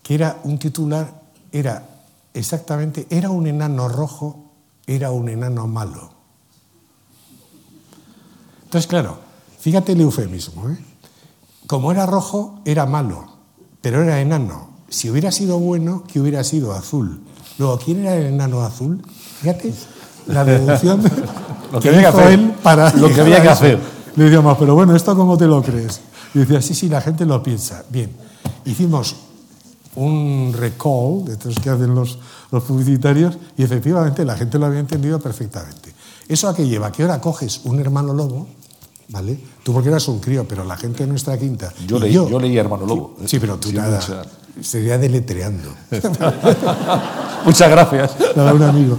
que era un titular, era exactamente, era un enano rojo, era un enano malo. Entonces, claro, fíjate el eufemismo. ¿eh? como era rojo, era malo, pero era enano. Si hubiera sido bueno, que hubiera sido azul. Luego, ¿quién era el enano azul? Fíjate, la deducción lo que, había que hacer, él para lo que había que hacer. Le decíamos, pero bueno, ¿esto cómo te lo crees? Y decía, sí, sí, la gente lo piensa. Bien, hicimos un recall de estos que hacen los, los publicitarios y efectivamente la gente lo había entendido perfectamente. ¿Eso a qué lleva? Que ahora coges un hermano lobo, ¿vale? Tú porque eras un crío, pero la gente de nuestra quinta... Yo, leí, yo, leí Hermano Lobo. Sí, pero tú nada, sería deletreando. Muchas gracias. Nada, un amigo.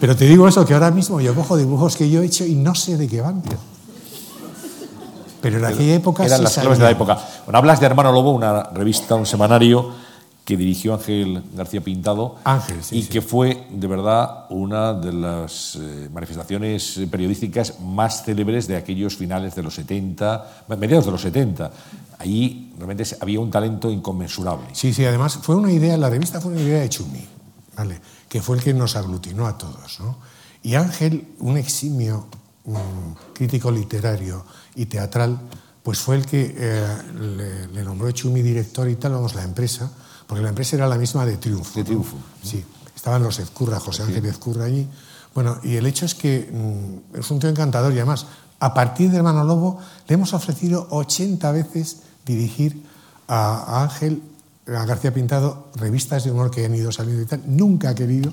Pero te digo eso, que ahora mismo yo cojo dibujos que yo he hecho y no sé de qué van. Pero en aquella época... Eran las claves de la época. Bueno, hablas de Hermano Lobo, una revista, un semanario que dirigió Ángel García Pintado Ángel, y que fue de verdad una de las eh, manifestaciones periodísticas más célebres de aquellos finales de los 70, mediados de los 70. Allí realmente había un talento inconmensurable. Sí, sí, además fue una idea, la revista fue una idea de Chumi, ¿vale? que fue el que nos aglutinó a todos. ¿no? Y Ángel, un eximio crítico literario y teatral, pues fue el que eh, le, le, nombró Chumi director y tal, vamos, la empresa, porque la empresa era la misma de Triunfo. De Triunfo. Sí, estaban los Ezcurra, José Ángel Ezcurra allí. Bueno, y el hecho es que mm, es un tío encantador y además, a partir de Hermano Lobo, le hemos ofrecido 80 veces dirigir a, Ángel, a García Pintado, revistas de humor que han ido saliendo y tal. Nunca ha querido.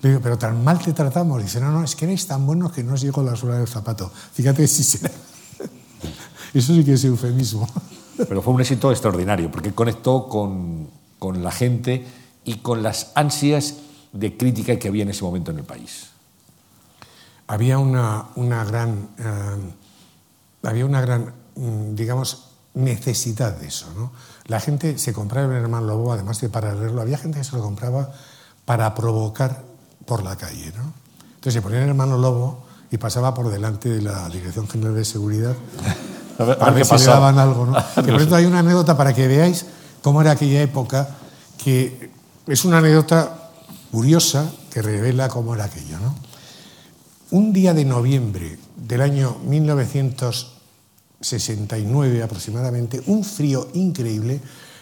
Le digo, pero tan mal te tratamos. Dice, no, no, es que eres tan bueno que no os llegó la suela del zapato. Fíjate si será. Eso sí que es eufemismo. Pero fue un éxito extraordinario, porque conectó con, con la gente y con las ansias de crítica que había en ese momento en el país. Había una, una gran, eh, había una gran, mm, digamos, necesidad de eso. ¿no? La gente se compraba el hermano Lobo, además de para leerlo, había gente que se lo compraba para provocar por la calle. ¿no? Entonces se ponía el hermano Lobo y pasaba por delante de la Dirección General de Seguridad a ver, a ver, si le daban algo. ¿no? por eso hay una anécdota para que veáis cómo era aquella época, que es una anécdota curiosa que revela cómo era aquello. Un día de noviembre del año 1969 aproximadamente, un frío increíble,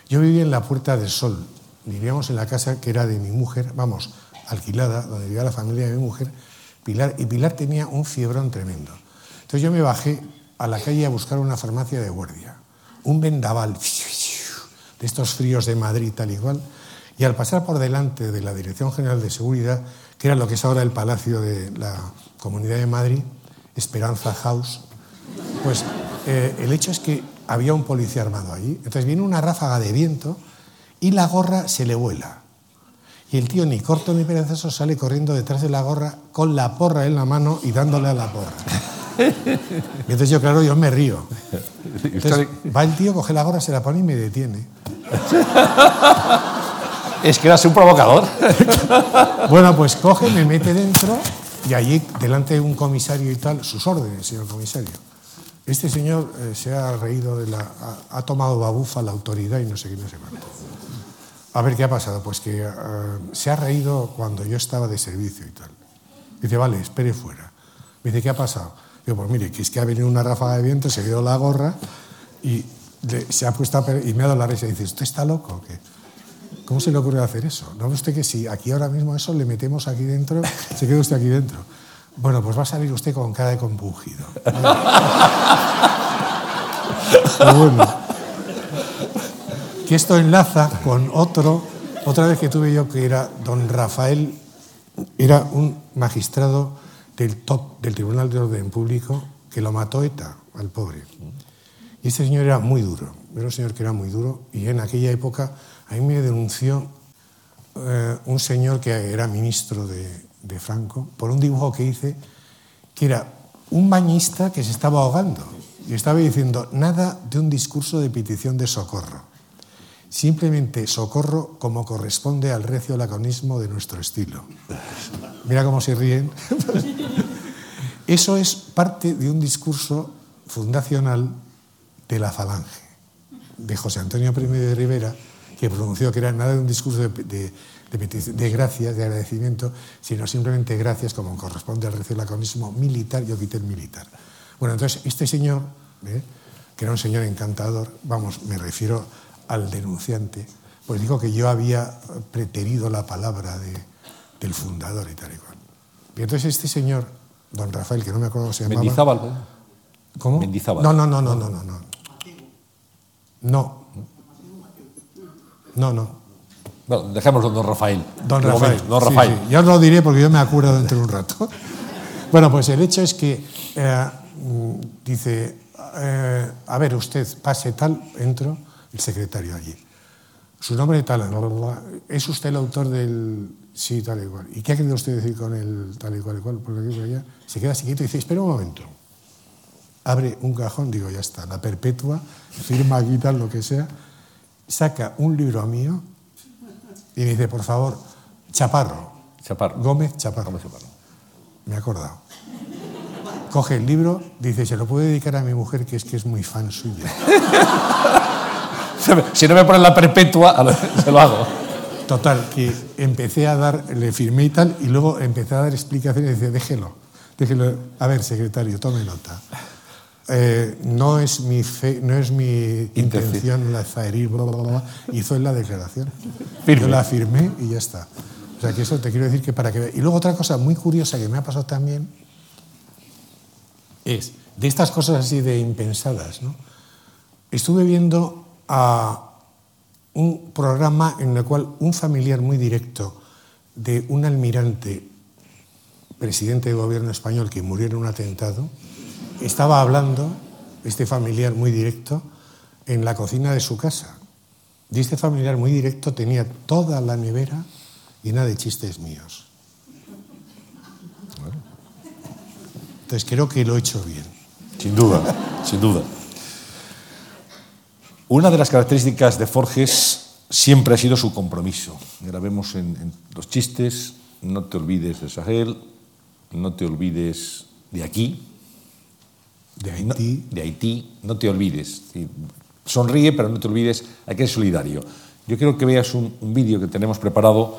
yo vivía en la Puerta del Sol, vivíamos en la casa que era de mi mujer, vamos, alquilada, donde vivía la familia de mi mujer, Pilar, y Pilar tenía un fiebrón tremendo. Entonces yo me bajé a la calle a buscar una farmacia de guardia, un vendaval de estos fríos de Madrid tal igual, y al pasar por delante de la Dirección General de Seguridad, que era lo que es ahora el Palacio de la Comunidad de Madrid, Esperanza House, pues eh, el hecho es que había un policía armado allí. Entonces viene una ráfaga de viento y la gorra se le vuela. Y el tío, ni corto ni perezoso, sale corriendo detrás de la gorra con la porra en la mano y dándole a la porra. Y entonces yo, claro, yo me río. Entonces, va el tío, coge la gorra, se la pone y me detiene. Es que eras un provocador. Bueno, pues coge, me mete dentro y allí, delante de un comisario y tal, sus órdenes, señor comisario. Este señor eh, se ha reído de la. Ha, tomado babufa la autoridad y no sé qué, no sé cuánto. A ver qué ha pasado. Pues que uh, se ha reído cuando yo estaba de servicio y tal. Dice, vale, espere fuera. Me dice, ¿qué ha pasado? Digo, pues mire, que es que ha venido una ráfaga de viento, se quedó la gorra y se ha puesto a y me ha dado la risa y dice, ¿usted está loco qué? ¿Cómo se le ocurre hacer eso? ¿No ve usted que si aquí ahora mismo eso le metemos aquí dentro, se queda usted aquí dentro? Bueno, pues va a salir usted con cara de compungido. bueno, que esto enlaza con otro, otra vez que tuve yo que era don Rafael, era un magistrado del top del Tribunal de Orden Público que lo mató ETA al pobre. Y este señor era muy duro, era un señor que era muy duro y en aquella época a mí me denunció eh, un señor que era ministro de, de Franco por un dibujo que hice que era un bañista que se estaba ahogando y estaba diciendo nada de un discurso de petición de socorro, simplemente socorro como corresponde al recio laconismo de nuestro estilo. Mira cómo se ríen. Eso es parte de un discurso fundacional de la Falange, de José Antonio I de Rivera, que pronunció que era nada de un discurso de, de, de, de gracias, de agradecimiento, sino simplemente gracias como corresponde al laconismo militar, yo quité el militar. Bueno, entonces este señor, ¿eh? que era un señor encantador, vamos, me refiero al denunciante, pues dijo que yo había preterido la palabra de, del fundador y tal y cual. Y entonces este señor, don Rafael, que no me acuerdo cómo se llamaba... Mendizábal. ¿Cómo? Mendizábal. No, no, no, no, no, no. No. No. No, no. Bueno, dejémoslo, don Rafael. Don Rafael. Momento, don Rafael. Sí, sí. Yo lo diré porque yo me acuerdo dentro de un rato. bueno, pues el hecho es que eh, dice, eh, a ver, usted pase tal, entro, el secretario allí. Su nombre tal, bla, bla, bla. es usted el autor del sí, tal y cual. ¿Y qué ha querido usted decir con el tal y cual y cual? Por aquí, por allá. Se queda así quieto y dice, espera un momento. Abre un cajón, digo, ya está, la perpetua, firma aquí tal, lo que sea, saca un libro mío y me dice, por favor, Chaparro, Chaparro. Gómez Chaparro. Gómez Chaparro. Me he acordado. Coge el libro, dice, se lo puedo dedicar a mi mujer, que es que es muy fan suya. Si no me ponen la perpetua, se lo hago. Total, que empecé a dar, le firmé y tal, y luego empecé a dar explicaciones y dice, déjelo, déjelo. A ver, secretario, tome nota. Eh, no es mi fe, no es mi intención la zaherir, bla, bla, bla, bla. Hizo la declaración. Firme. Yo la firmé y ya está. O sea, que eso te quiero decir que para que... Y luego otra cosa muy curiosa que me ha pasado también es, de estas cosas así de impensadas, ¿no? Estuve viendo a un programa en el cual un familiar muy directo de un almirante, presidente de gobierno español que murió en un atentado, estaba hablando, este familiar muy directo, en la cocina de su casa. Y este familiar muy directo tenía toda la nevera llena de chistes míos. Entonces creo que lo he hecho bien. Sin duda, sin duda. Una de las características de Forges siempre ha sido su compromiso. En, en los chistes, no te olvides de Sahel, no te olvides de aquí, De no- Haití. de Haití, no te olvides. Sonríe, pero no te olvides, hay que ser solidario. Yo quiero que veas un, un vídeo que tenemos preparado,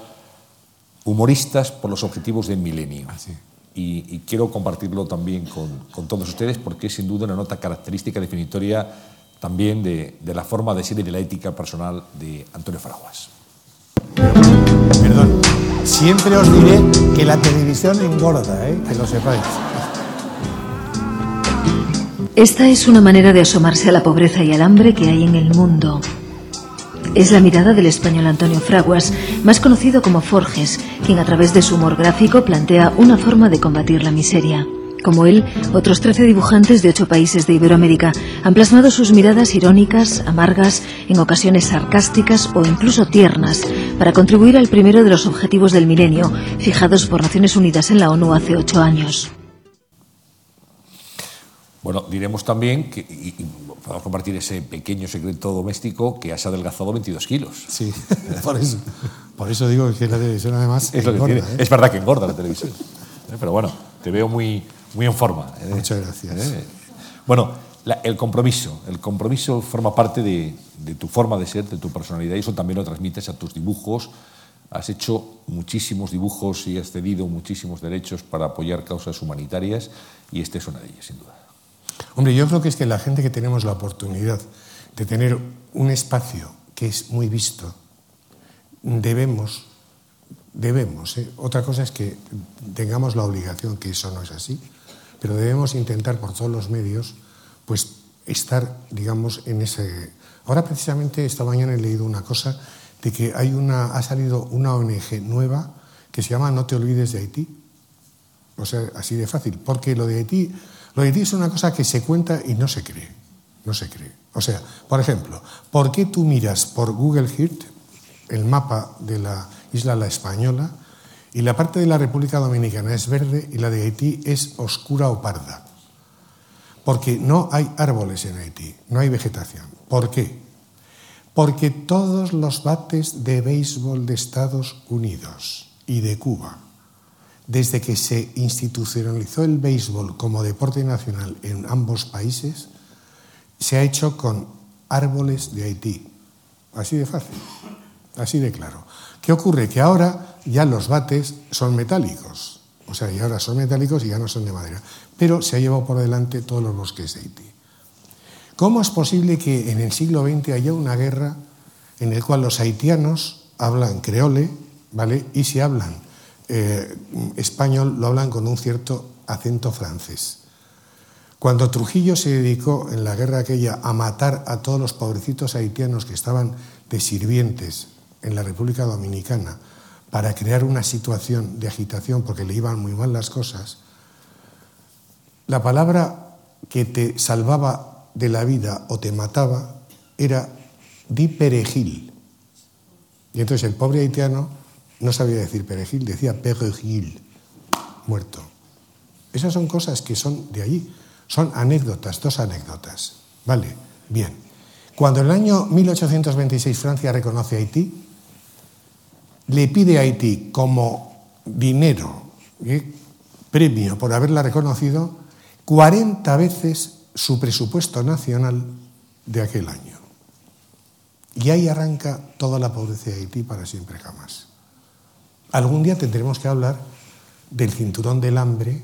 Humoristas por los Objetivos del Milenio. sí. y, y quiero compartirlo también con, con todos ustedes porque es sin duda una nota característica definitoria también de, de la forma de ser y de la ética personal de Antonio Fraguas. Perdón. Siempre os diré que la televisión engorda, ¿eh? que lo sepáis. Esta es una manera de asomarse a la pobreza y al hambre que hay en el mundo. Es la mirada del español Antonio Fraguas, más conocido como Forges, quien a través de su humor gráfico plantea una forma de combatir la miseria. Como él, otros 13 dibujantes de ocho países de Iberoamérica han plasmado sus miradas irónicas, amargas, en ocasiones sarcásticas o incluso tiernas, para contribuir al primero de los objetivos del milenio, fijados por Naciones Unidas en la ONU hace ocho años. Bueno, diremos también que y, y podemos compartir ese pequeño secreto doméstico que has adelgazado 22 kilos. Sí, por eso. Por eso digo que la televisión además Es, engorda. ¿eh? es verdad que engorda la televisión. ¿eh? Pero bueno, te veo muy, muy en forma. ¿eh? Muchas gracias. ¿eh? Bueno, la- el compromiso. El compromiso forma parte de, de tu forma de ser, de tu personalidad, y eso también lo transmites a tus dibujos. Has hecho muchísimos dibujos y has cedido muchísimos derechos para apoyar causas humanitarias, y este es una de ellas, sin duda. Hombre, yo creo que es que la gente que tenemos la oportunidad de tener un espacio que es muy visto, debemos, debemos, ¿eh? otra cosa es que tengamos la obligación, que eso no es así, pero debemos intentar por todos los medios, pues estar, digamos, en ese... Ahora precisamente esta mañana he leído una cosa de que hay una, ha salido una ONG nueva que se llama No te olvides de Haití. O sea, así de fácil. Porque lo de Haití, lo Haití es una cosa que se cuenta y no se cree. No se cree. O sea, por ejemplo, ¿por qué tú miras por Google Earth el mapa de la isla La Española y la parte de la República Dominicana es verde y la de Haití es oscura o parda? Porque no hay árboles en Haití, no hay vegetación. ¿Por qué? Porque todos los bates de béisbol de Estados Unidos y de Cuba desde que se institucionalizó el béisbol como deporte nacional en ambos países, se ha hecho con árboles de Haití. Así de fácil, así de claro. ¿Qué ocurre? Que ahora ya los bates son metálicos. O sea, y ahora son metálicos y ya no son de madera. Pero se ha llevado por delante todos los bosques de Haití. ¿Cómo es posible que en el siglo XX haya una guerra en la cual los haitianos hablan creole, ¿vale? Y si hablan eh, español, lo hablan con un cierto acento francés. Cuando Trujillo se dedicó en la guerra aquella a matar a todos los pobrecitos haitianos que estaban de sirvientes en la República Dominicana para crear una situación de agitación porque le iban muy mal las cosas, la palabra que te salvaba de la vida o te mataba era di perejil. Y entonces el pobre haitiano no sabía decir perejil, decía perejil, muerto. Esas son cosas que son de allí, son anécdotas, dos anécdotas. Vale, bien. Cuando en el año 1826 Francia reconoce a Haití, le pide a Haití como dinero, ¿eh? premio por haberla reconocido, 40 veces su presupuesto nacional de aquel año. Y ahí arranca toda la pobreza de Haití para siempre jamás. Algún día tendremos que hablar del cinturón del hambre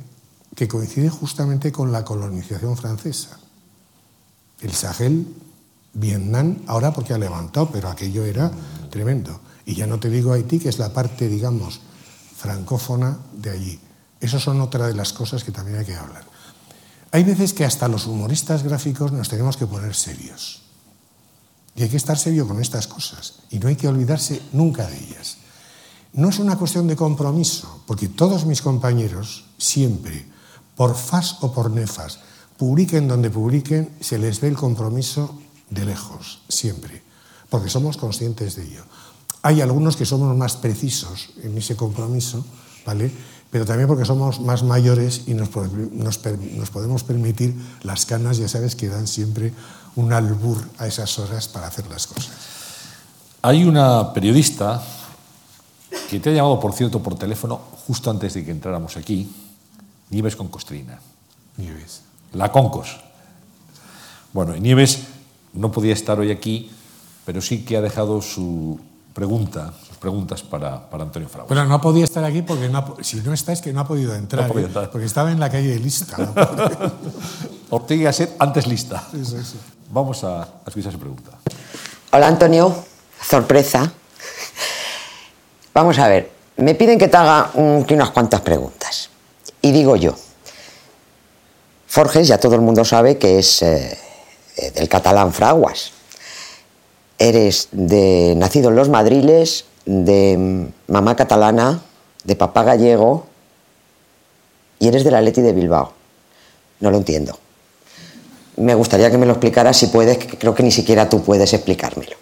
que coincide justamente con la colonización francesa. El Sahel, Vietnam, ahora porque ha levantado, pero aquello era tremendo. Y ya no te digo Haití, que es la parte, digamos, francófona de allí. Esas son otra de las cosas que también hay que hablar. Hay veces que hasta los humoristas gráficos nos tenemos que poner serios. Y hay que estar serio con estas cosas. Y no hay que olvidarse nunca de ellas. No es una cuestión de compromiso, porque todos mis compañeros, siempre, por fas o por nefas, publiquen donde publiquen, se les ve el compromiso de lejos, siempre, porque somos conscientes de ello. Hay algunos que somos más precisos en ese compromiso, ¿vale? pero también porque somos más mayores y nos, nos, nos, podemos permitir las canas, ya sabes, que dan siempre un albur a esas horas para hacer las cosas. Hay una periodista que te ha llamado, por cierto, por teléfono justo antes de que entráramos aquí, Nieves con Costrina. Nieves. La Concos. Bueno, Nieves no podía estar hoy aquí, pero sí que ha dejado su pregunta, sus preguntas para, para Antonio Fraguas. Bueno, no podía estar aquí porque no, si no está es que no ha podido entrar, no ¿eh? entrar. porque estaba en la calle de lista. ¿no? Ortega Set antes lista. Sí, sí, sí. Vamos a, a escuchar su pregunta. Hola Antonio, sorpresa. Vamos a ver, me piden que te haga un- unas cuantas preguntas. Y digo yo, Forges ya todo el mundo sabe que es eh, eh, del catalán Fraguas. Eres de nacido en Los Madriles, de mamá catalana, de papá gallego y eres del Atleti de Bilbao. No lo entiendo. Me gustaría que me lo explicaras si puedes, que creo que ni siquiera tú puedes explicármelo.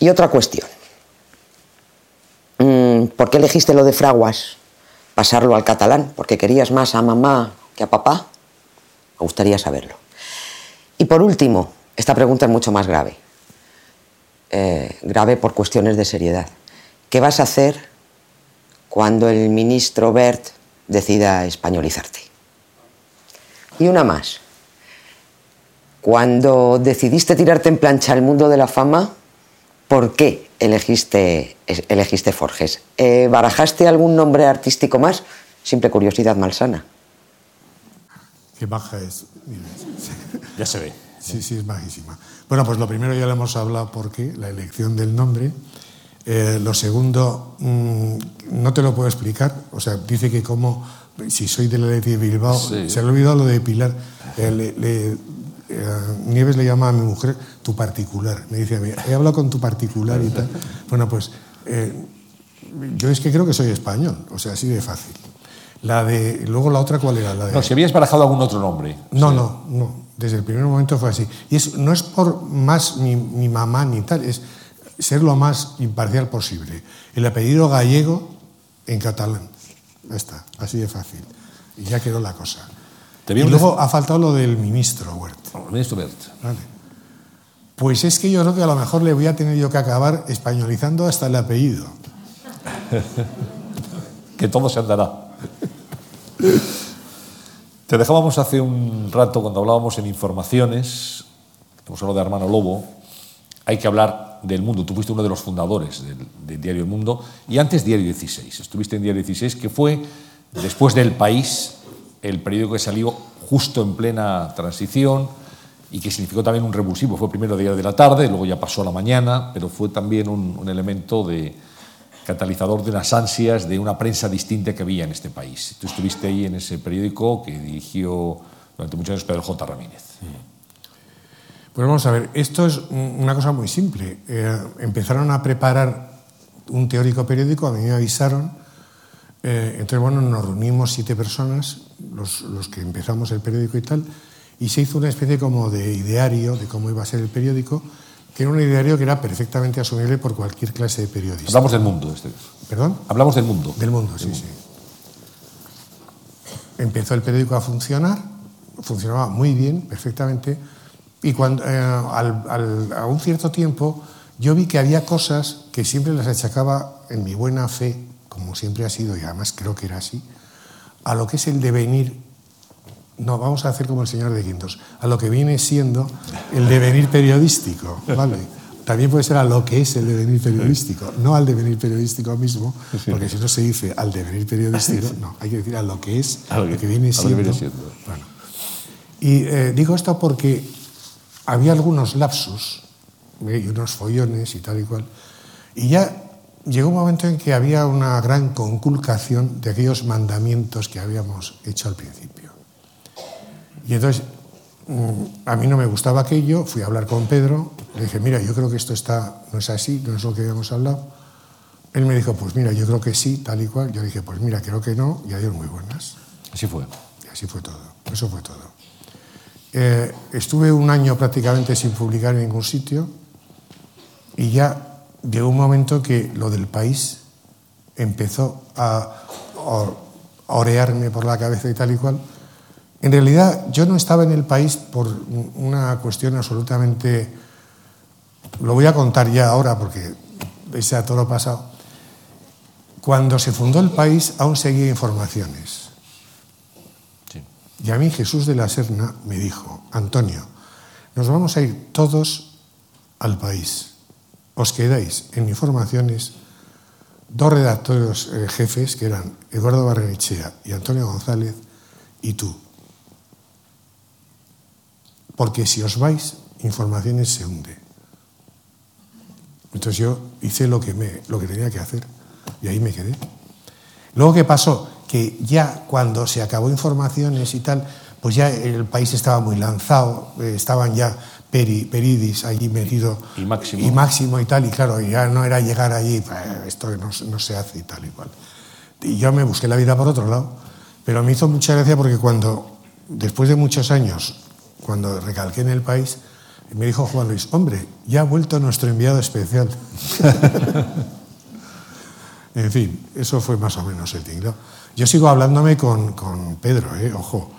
Y otra cuestión. ¿Por qué elegiste lo de Fraguas? Pasarlo al catalán. ¿Porque querías más a mamá que a papá? Me gustaría saberlo. Y por último, esta pregunta es mucho más grave. Eh, grave por cuestiones de seriedad. ¿Qué vas a hacer cuando el ministro Bert decida españolizarte? Y una más. Cuando decidiste tirarte en plancha al mundo de la fama, ¿por qué elegiste, elegiste Forges? Eh, ¿Barajaste algún nombre artístico más? Simple curiosidad malsana. Qué baja es. Ya se ve. Sí, sí, es bajísima. Bueno, pues lo primero ya lo hemos hablado porque la elección del nombre. Eh, lo segundo, mm, no te lo puedo explicar. O sea, dice que como, si soy de la Leti de Bilbao, Sí. se le ha olvidado lo de Pilar. Eh, le- le- eh, Nieves le llama a mi mujer tu particular. Me dice a mí, he hablado con tu particular y tal. Bueno, pues eh, yo es que creo que soy español. O sea, así de fácil. La de, luego la otra, ¿cuál era? La de, No, si habías barajado algún otro nombre. no, no, no. Desde el primer momento fue así. Y es, no es por más mi, mi mamá ni tal, es ser lo más imparcial posible. El apellido gallego en catalán. Ya está, así de fácil. Y ya quedó la cosa. Y luego ha faltado lo del ministro Huerta. El ministro. Vale. Pues es que yo creo que a lo mejor le voy a tener yo que acabar españolizando hasta el apellido. que todo se andará. Te dejábamos hace un rato cuando hablábamos en informaciones, hemos hablado de Hermano Lobo, hay que hablar del mundo. Tú fuiste uno de los fundadores del, del diario El Mundo y antes Diario 16. Estuviste en Diario 16, que fue, después del País, el periódico que salió justo en plena transición y que significó también un revulsivo. Fue primero día de la tarde, luego ya pasó a la mañana, pero fue también un, elemento de catalizador de las ansias de una prensa distinta que había en este país. Tú estuviste ahí en ese periódico que dirigió durante muchos años Pedro J. Ramírez. Pues vamos a ver, esto es una cosa muy simple. Eh, empezaron a preparar un teórico periódico, a mí me avisaron, eh, entonces bueno, nos reunimos siete personas, los, los, que empezamos el periódico y tal, y se hizo una especie como de ideario de cómo iba a ser el periódico, que era un ideario que era perfectamente asumible por cualquier clase de periodista. Hablamos del mundo. Este. ¿Perdón? Hablamos del mundo. Del mundo, sí, sí. Empezó el periódico a funcionar, funcionaba muy bien, perfectamente, y cuando, eh, al, al, a un cierto tiempo yo vi que había cosas que siempre las achacaba en mi buena fe, como siempre ha sido, y además creo que era así, a lo que es el devenir, no, vamos a hacer como el señor de Quintos, a lo que viene siendo el devenir periodístico, ¿vale? También puede ser a lo que es el devenir periodístico, no al devenir periodístico mismo, porque si no se dice al devenir periodístico, no, hay que decir a lo que es, a lo que, viene siendo. Que viene siendo. Bueno. Y eh, digo esto porque había algunos lapsus y unos follones y tal y cual. Y ya llegó un momento en que había una gran conculcación de aquellos mandamientos que habíamos hecho al principio. Y entonces a mí no me gustaba aquello, fui a hablar con Pedro, le dije, mira, yo creo que esto está, no es así, no es lo que habíamos hablado. Él me dijo, pues mira, yo creo que sí, tal y cual. Yo dije, pues mira, creo que no, y adiós muy buenas. Así fue. Y así fue todo, eso fue todo. Eh, estuve un año prácticamente sin publicar en ningún sitio y ya llegó un momento que lo del país empezó a, orearme por la cabeza y tal y cual. En realidad yo no estaba en el país por una cuestión absolutamente... Lo voy a contar ya ahora porque ese a todo pasado. Cuando se fundó el país aún seguía informaciones. Sí. Y a mí Jesús de la Serna me dijo, Antonio, nos vamos a ir todos al país. Os quedáis en informaciones dos redactores eh, jefes, que eran Eduardo Barrenechea y Antonio González, y tú. Porque si os vais, informaciones se hunde. Entonces yo hice lo que, me, lo que tenía que hacer y ahí me quedé. Luego, ¿qué pasó? Que ya cuando se acabó informaciones y tal, pues ya el país estaba muy lanzado, eh, estaban ya Peri, Peridis allí metido y máximo. y máximo y tal, y claro, ya no era llegar allí, esto no, no, se hace y tal y cual. Y yo me busqué la vida por otro lado, pero me hizo mucha gracia porque cuando, después de muchos años, cuando recalqué en el país, me dijo Juan Luis, hombre, ya ha vuelto nuestro enviado especial. en fin, eso fue más o menos el tinglado. Yo sigo hablándome con, con Pedro, ¿eh? ojo.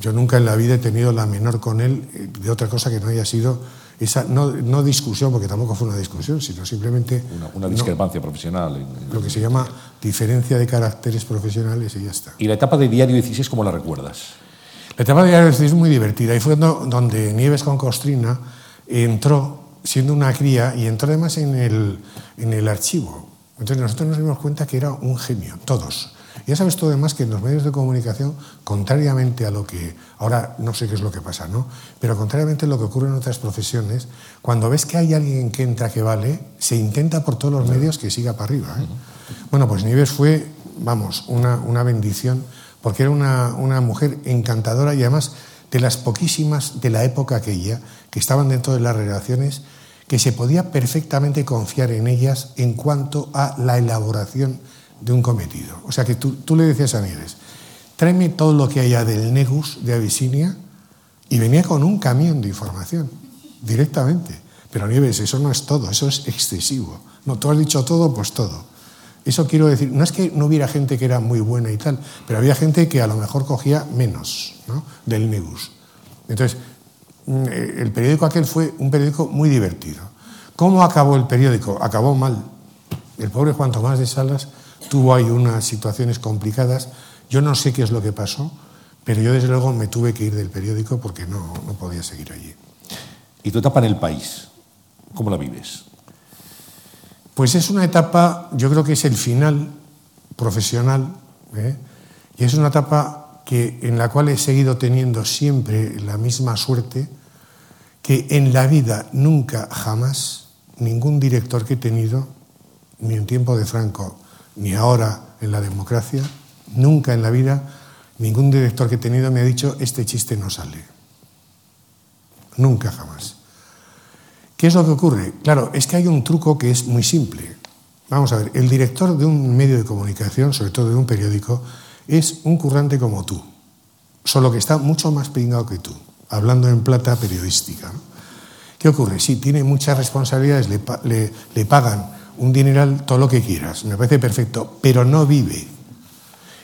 Yo nunca en la vida he tenido la menor con él de otra cosa que no haya sido esa, no, no discusión, porque tampoco fue una discusión, sino simplemente... Una, una discrepancia no, profesional. En, lo que se llama diferencia de caracteres profesionales y ya está. ¿Y la etapa de Diario 16 cómo la recuerdas? La etapa de Diario 16 es muy divertida y fue donde Nieves con Costrina entró siendo una cría y entró además en el, en el archivo. Entonces nosotros nos dimos cuenta que era un genio, todos. Ya sabes tú además que en los medios de comunicación, contrariamente a lo que, ahora no sé qué es lo que pasa, ¿no? Pero contrariamente a lo que ocurre en otras profesiones, cuando ves que hay alguien que entra que vale, se intenta por todos los medios que siga para arriba. ¿eh? Bueno, pues Nieves fue, vamos, una, una bendición, porque era una, una mujer encantadora y además de las poquísimas de la época aquella que estaban dentro de las relaciones que se podía perfectamente confiar en ellas en cuanto a la elaboración de un cometido. O sea que tú, tú le decías a Nieves, tráeme todo lo que haya del Negus de Abisinia y venía con un camión de información, directamente. Pero Nieves, eso no es todo, eso es excesivo. No, tú has dicho todo, pues todo. Eso quiero decir, no es que no hubiera gente que era muy buena y tal, pero había gente que a lo mejor cogía menos ¿no? del Negus. Entonces, el periódico aquel fue un periódico muy divertido. ¿Cómo acabó el periódico? Acabó mal. El pobre Juan Tomás de Salas tuvo ahí unas situaciones complicadas. Yo no sé qué es lo que pasó, pero yo desde luego me tuve que ir del periódico porque no, no podía seguir allí. ¿Y tu etapa en el país? ¿Cómo la vives? Pues es una etapa, yo creo que es el final profesional, ¿eh? y es una etapa que, en la cual he seguido teniendo siempre la misma suerte que en la vida nunca, jamás, ningún director que he tenido, ni en tiempo de Franco, ni ahora en la democracia, nunca en la vida, ningún director que he tenido me ha dicho, este chiste no sale. Nunca, jamás. ¿Qué es lo que ocurre? Claro, es que hay un truco que es muy simple. Vamos a ver, el director de un medio de comunicación, sobre todo de un periódico, es un currante como tú, solo que está mucho más pringado que tú, hablando en plata periodística. ¿Qué ocurre? Sí, tiene muchas responsabilidades, le, le, le pagan un dineral, todo lo que quieras, me parece perfecto, pero no vive.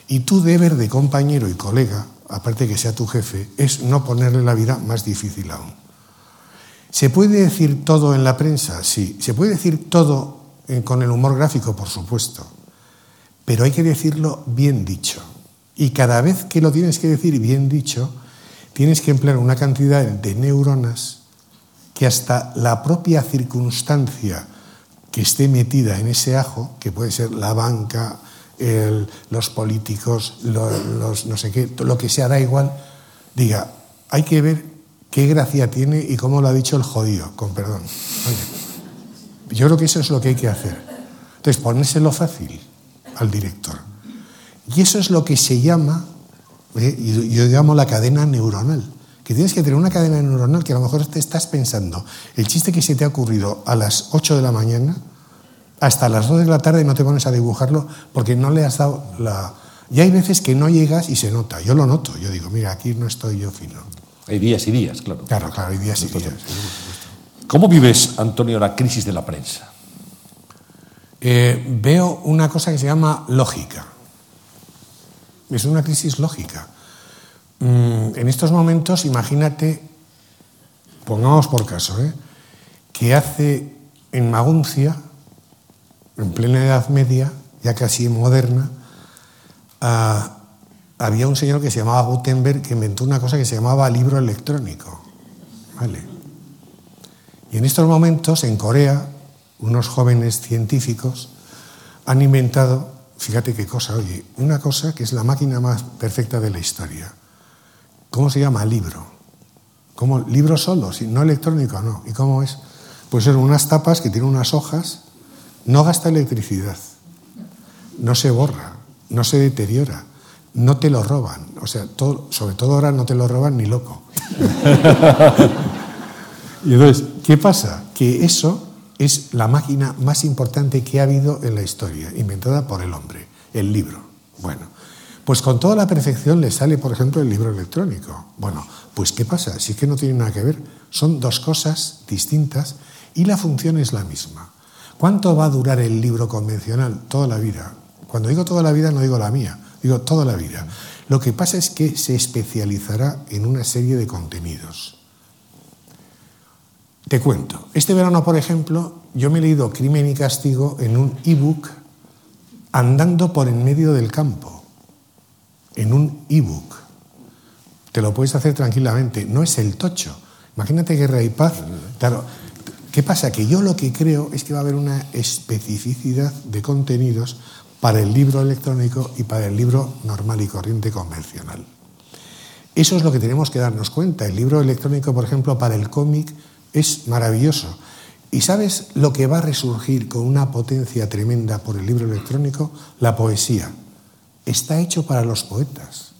Y tu deber de compañero y colega, aparte que sea tu jefe, es no ponerle la vida más difícil aún. ¿Se puede decir todo en la prensa? Sí. ¿Se puede decir todo con el humor gráfico? Por supuesto. Pero hay que decirlo bien dicho. Y cada vez que lo tienes que decir bien dicho, tienes que emplear una cantidad de neuronas que hasta la propia circunstancia que esté metida en ese ajo, que puede ser la banca, los políticos, los, no sé qué, lo que sea, da igual, diga, hay que ver qué gracia tiene y cómo lo ha dicho el jodido, con perdón. Oye, yo creo que eso es lo que hay que hacer. Entonces, ponérselo fácil al director. Y eso es lo que se llama, ¿eh? yo llamo la cadena neuronal. Que tienes que tener una cadena neuronal que a lo mejor te estás pensando el chiste que se te ha ocurrido a las 8 de la mañana, hasta las 2 de la tarde no te pones a dibujarlo porque no le has dado la... Y hay veces que no llegas y se nota. Yo lo noto. Yo digo, mira, aquí no estoy yo fino. Hay días y días, claro. Claro, claro, hay días y días. ¿Cómo vives, Antonio, la crisis de la prensa? Eh, veo una cosa que se llama lógica. Es una crisis lógica. Mm, en estos momentos, imagínate, pongamos por caso, ¿eh? que hace en Maguncia, en plena Edad Media, ya casi moderna, uh, había un señor que se llamaba Gutenberg que inventó una cosa que se llamaba libro electrónico. ¿Vale? Y en estos momentos, en Corea, unos jóvenes científicos han inventado, fíjate qué cosa, oye, una cosa que es la máquina más perfecta de la historia. ¿Cómo se llama? Libro. ¿Cómo? Libro solo, no electrónico, no. ¿Y cómo es? Pues son unas tapas que tienen unas hojas, no gasta electricidad, no se borra, no se deteriora, no te lo roban. O sea, sobre todo ahora no te lo roban ni loco. y entonces, ¿qué pasa? Que eso es la máquina más importante que ha habido en la historia, inventada por el hombre, el libro. Bueno, pues con toda la perfección le sale, por ejemplo, el libro electrónico. Bueno, pues ¿qué pasa? Es que no tiene nada que ver, son dos cosas distintas y la función es la misma. ¿Cuánto va a durar el libro convencional? Toda la vida. Cuando digo toda la vida no digo la mía, digo toda la vida. Lo que pasa es que se especializará en una serie de contenidos. Te cuento, este verano, por ejemplo, yo me he leído Crimen y Castigo en un ebook andando por en medio del campo, en un ebook. Te lo puedes hacer tranquilamente, no es el tocho. Imagínate Guerra y Paz. Claro, ¿qué pasa? Que yo lo que creo es que va a haber una especificidad de contenidos para el libro electrónico y para el libro normal y corriente convencional. Eso es lo que tenemos que darnos cuenta. El libro electrónico, por ejemplo, para el cómic es maravilloso. ¿Y sabes lo que va a resurgir con una potencia tremenda por el libro electrónico? La poesía. Está hecho para los poetas,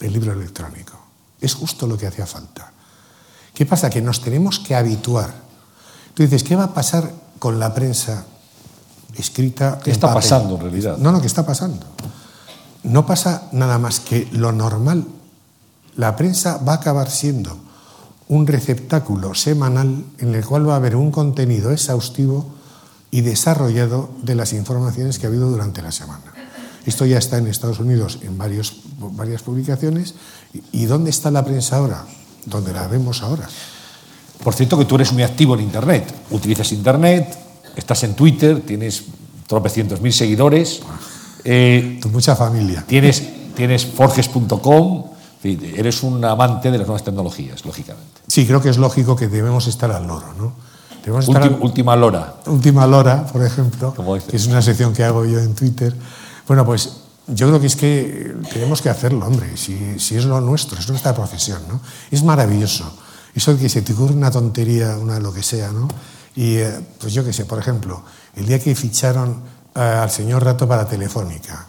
el libro electrónico. Es justo lo que hacía falta. ¿Qué pasa? Que nos tenemos que habituar. Tú dices, ¿qué va a pasar con la prensa escrita? ¿Qué está papel? pasando en realidad? No, no, ¿qué está pasando? No pasa nada más que lo normal. La prensa va a acabar siendo un receptáculo semanal en el cual va a haber un contenido exhaustivo y desarrollado de las informaciones que ha habido durante la semana. Esto ya está en Estados Unidos en varios, varias publicaciones. ¿Y dónde está la prensa ahora? Donde la vemos ahora. Por cierto que tú eres muy activo en Internet. Utilizas Internet, estás en Twitter, tienes tropecientos mil seguidores. Eh, mucha familia. Tienes, tienes forges.com, eres un amante de las nuevas tecnologías, lógicamente. Sí, creo que es lógico que debemos estar al loro, ¿no? Debemos estar Última, al... última Lora. Última Lora, por ejemplo, que es una sección que hago yo en Twitter. Bueno, pues yo creo que es que tenemos que hacerlo, hombre, si, si es lo nuestro, es nuestra profesión, ¿no? Es maravilloso. Eso de que se te ocurre una tontería, una lo que sea, ¿no? Y eh, pues yo qué sé, por ejemplo, el día que ficharon eh, al señor Rato para Telefónica,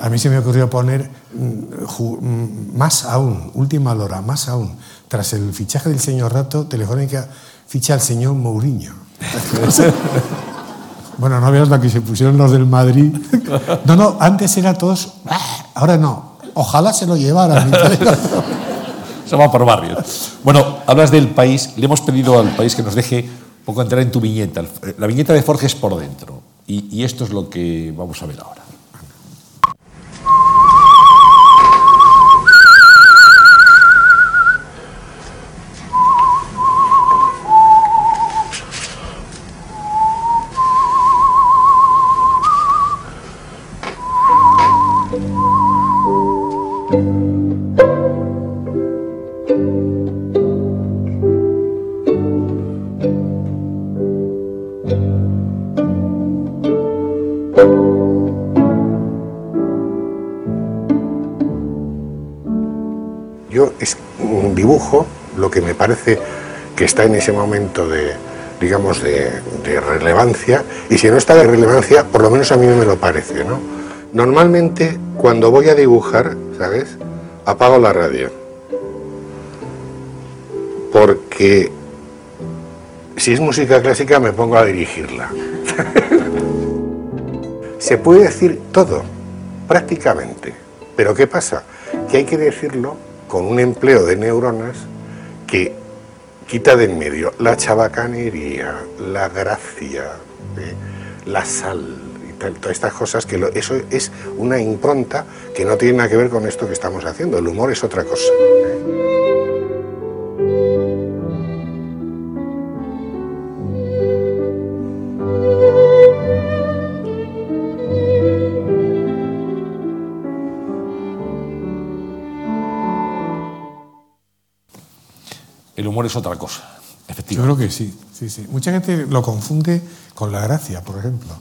a mí se me ocurrió poner mm, mm, más aún, última hora, más aún. Tras el fichaje del señor Rato, Telefónica ficha al señor Mourinho. bueno, no veas la que se pusieron los del Madrid. No, no, antes era todos. "Ah", Ahora no. Ojalá se lo llevaran. Se va por barrios. Bueno, hablas del país. Le hemos pedido al país que nos deje un poco entrar en tu viñeta. La viñeta de Forges por dentro. Y esto es lo que vamos a ver ahora. Yo es dibujo lo que me parece que está en ese momento de, digamos, de, relevancia, y si no está de relevancia, por lo menos a mí me lo parece, ¿no? Normalmente, cuando voy a dibujar, ¿sabes? Apago la radio. Porque si es música clásica me pongo a dirigirla. Se puede decir todo, prácticamente. Pero ¿qué pasa? Que hay que decirlo con un empleo de neuronas que quita de en medio la chabacanería, la gracia, ¿eh? la sal y todas estas cosas que eso es una impronta que no tiene nada que ver con esto que estamos haciendo. El humor es otra cosa. Es otra cosa, Yo efectivamente. creo que sí, sí, sí. Mucha gente lo confunde con la gracia, por ejemplo.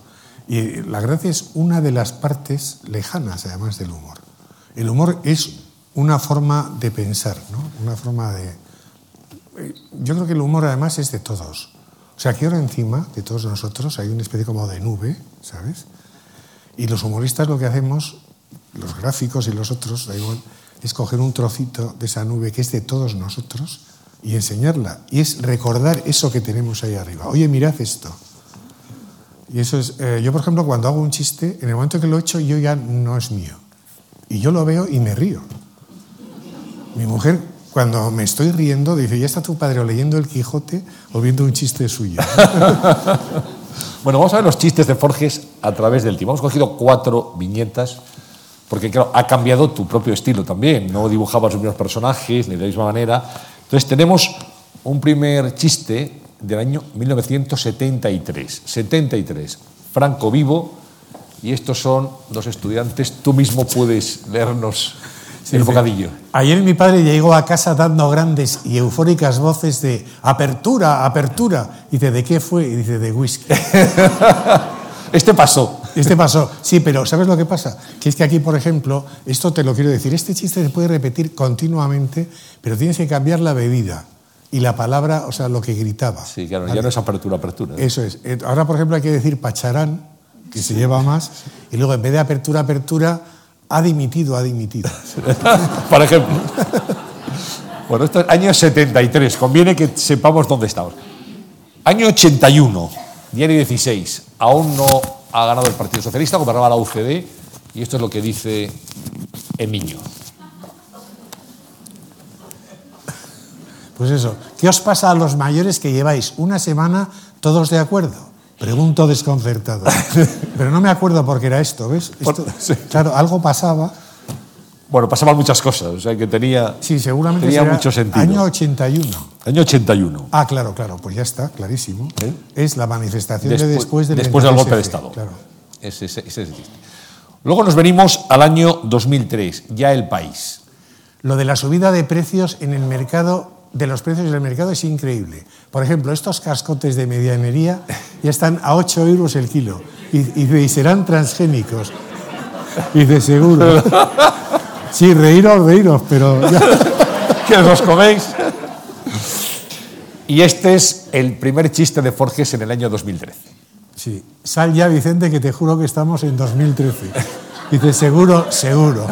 Y la gracia es una de las partes lejanas, además, del humor. El humor es una forma de pensar, ¿no? Una forma de... eh, Yo creo que el humor, además, es de todos. O sea, aquí ahora encima de todos nosotros hay una especie como de nube, ¿sabes? Y los humoristas lo que hacemos, los gráficos y los otros, da igual, es coger un trocito de esa nube que es de todos nosotros y enseñarla. Y es recordar eso que tenemos ahí arriba. Oye, mirad esto. Y eso es, eh, yo por ejemplo, cuando hago un chiste, en el momento que lo he hecho, yo ya no es mío. Y yo lo veo y me río. Mi mujer, cuando me estoy riendo, dice, ya está tu padre o leyendo el Quijote o viendo un chiste suyo. Bueno, vamos a ver los chistes de Forges a través del tiempo. Hemos cogido cuatro viñetas, porque claro, ha cambiado tu propio estilo también. No dibujabas los mismos personajes ni de la misma manera. Entonces tenemos un primer chiste del año 1973. 73. Franco vivo. Y estos son dos estudiantes. Tú mismo puedes leernos el bocadillo. Ayer mi padre llegó a casa dando grandes y eufóricas voces de apertura, apertura. Y dice, ¿de qué fue? Y dice, de whisky. Este pasó. Este pasó. Sí, pero ¿sabes lo que pasa? Que es que aquí, por ejemplo, esto te lo quiero decir, este chiste se puede repetir continuamente, pero tienes que cambiar la bebida y la palabra, o sea, lo que gritaba. Sí, claro, ya no es apertura, apertura. Eso es. Eh, Ahora, por ejemplo, hay que decir pacharán, que se lleva más, y luego en vez de apertura, apertura, ha dimitido, ha dimitido. por ejemplo. Bueno, esto es año 73, conviene que sepamos dónde estamos. Año 81, diario 16, aún no ha ganado el Partido Socialista, gobernaba la UCD, y esto es lo que dice el niño. Pues eso. ¿Qué os pasa a los mayores que lleváis una semana todos de acuerdo? Pregunto desconcertado. Pero no me acuerdo porque era esto, ¿ves? Esto-. Claro, algo pasaba. Bueno, pasaban muchas cosas, o sea que tenía, Sí, seguramente tenía mucho sentido. Año 81. Año 81. Ah, claro, claro, pues ya está, clarísimo. ¿Eh? Es la manifestación de Después- después del, después del golpe de 23F, Estado. Claro. Ese, ese- ese es el. Luego nos venimos al año 2003, ya el país. Lo de la subida de precios en el mercado, de los precios en el mercado es increíble. Por ejemplo, estos cascotes de medianería ya están a 8 euros el kilo. Y, y, y serán transgénicos. Y de seguro. Sí, reíros, reíros, pero ya. que os coméis. Y este es el primer chiste de Forges en el año 2013. Sí. Sal ya, Vicente, que te juro que estamos en 2013. Dice, seguro, seguro.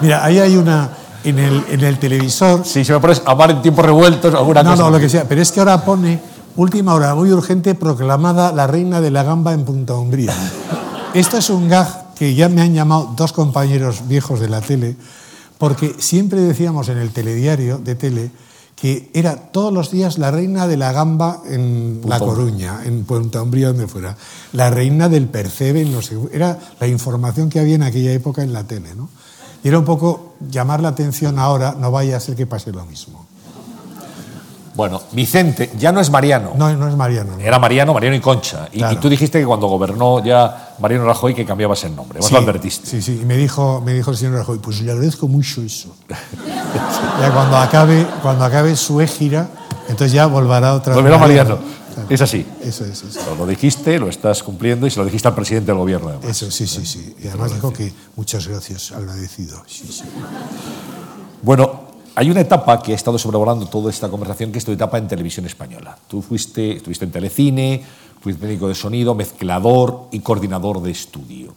Mira, ahí hay una. En el, en el televisor. Si se me pones amar en tiempos revueltos, alguna No, cosa. no, lo que sea. Pero es que ahora pone última hora muy urgente proclamada la reina de la gamba en Punta Umbría. Esto es un gag que ya me han llamado dos compañeros viejos de la tele, porque siempre decíamos en el telediario de tele que era todos los días la reina de la gamba en La Coruña, en Punta Umbría, donde fuera. La reina del percebe, no sé. Era la información que había en aquella época en la tele, ¿no? Y era un poco llamar la atención ahora, no vaya a ser que pase lo mismo. Bueno, Vicente ya no es Mariano. No, no es Mariano. ¿no? Era Mariano, Mariano y Concha. Y, Claro. y tú dijiste que cuando gobernó ya Mariano Rajoy que cambiabas el nombre. Vos Sí, lo advertiste. Sí, sí, y me dijo, me dijo el señor Rajoy, pues le agradezco mucho eso. ya cuando acabe, cuando acabe su gira, entonces ya volverá otra Volverá vez. Mariano. Claro. Es así. Eso es, eso. Lo, lo dijiste, lo estás cumpliendo y se lo dijiste al presidente del gobierno. además. Eso, sí, sí, sí. Y además dijo que muchas gracias, agradecido. Sí, sí. Bueno, hay una etapa que ha estado sobrevolando toda esta conversación, que es tu etapa en televisión española. Tú fuiste, estuviste en Telecine, fuiste técnico de sonido, mezclador y coordinador de estudio.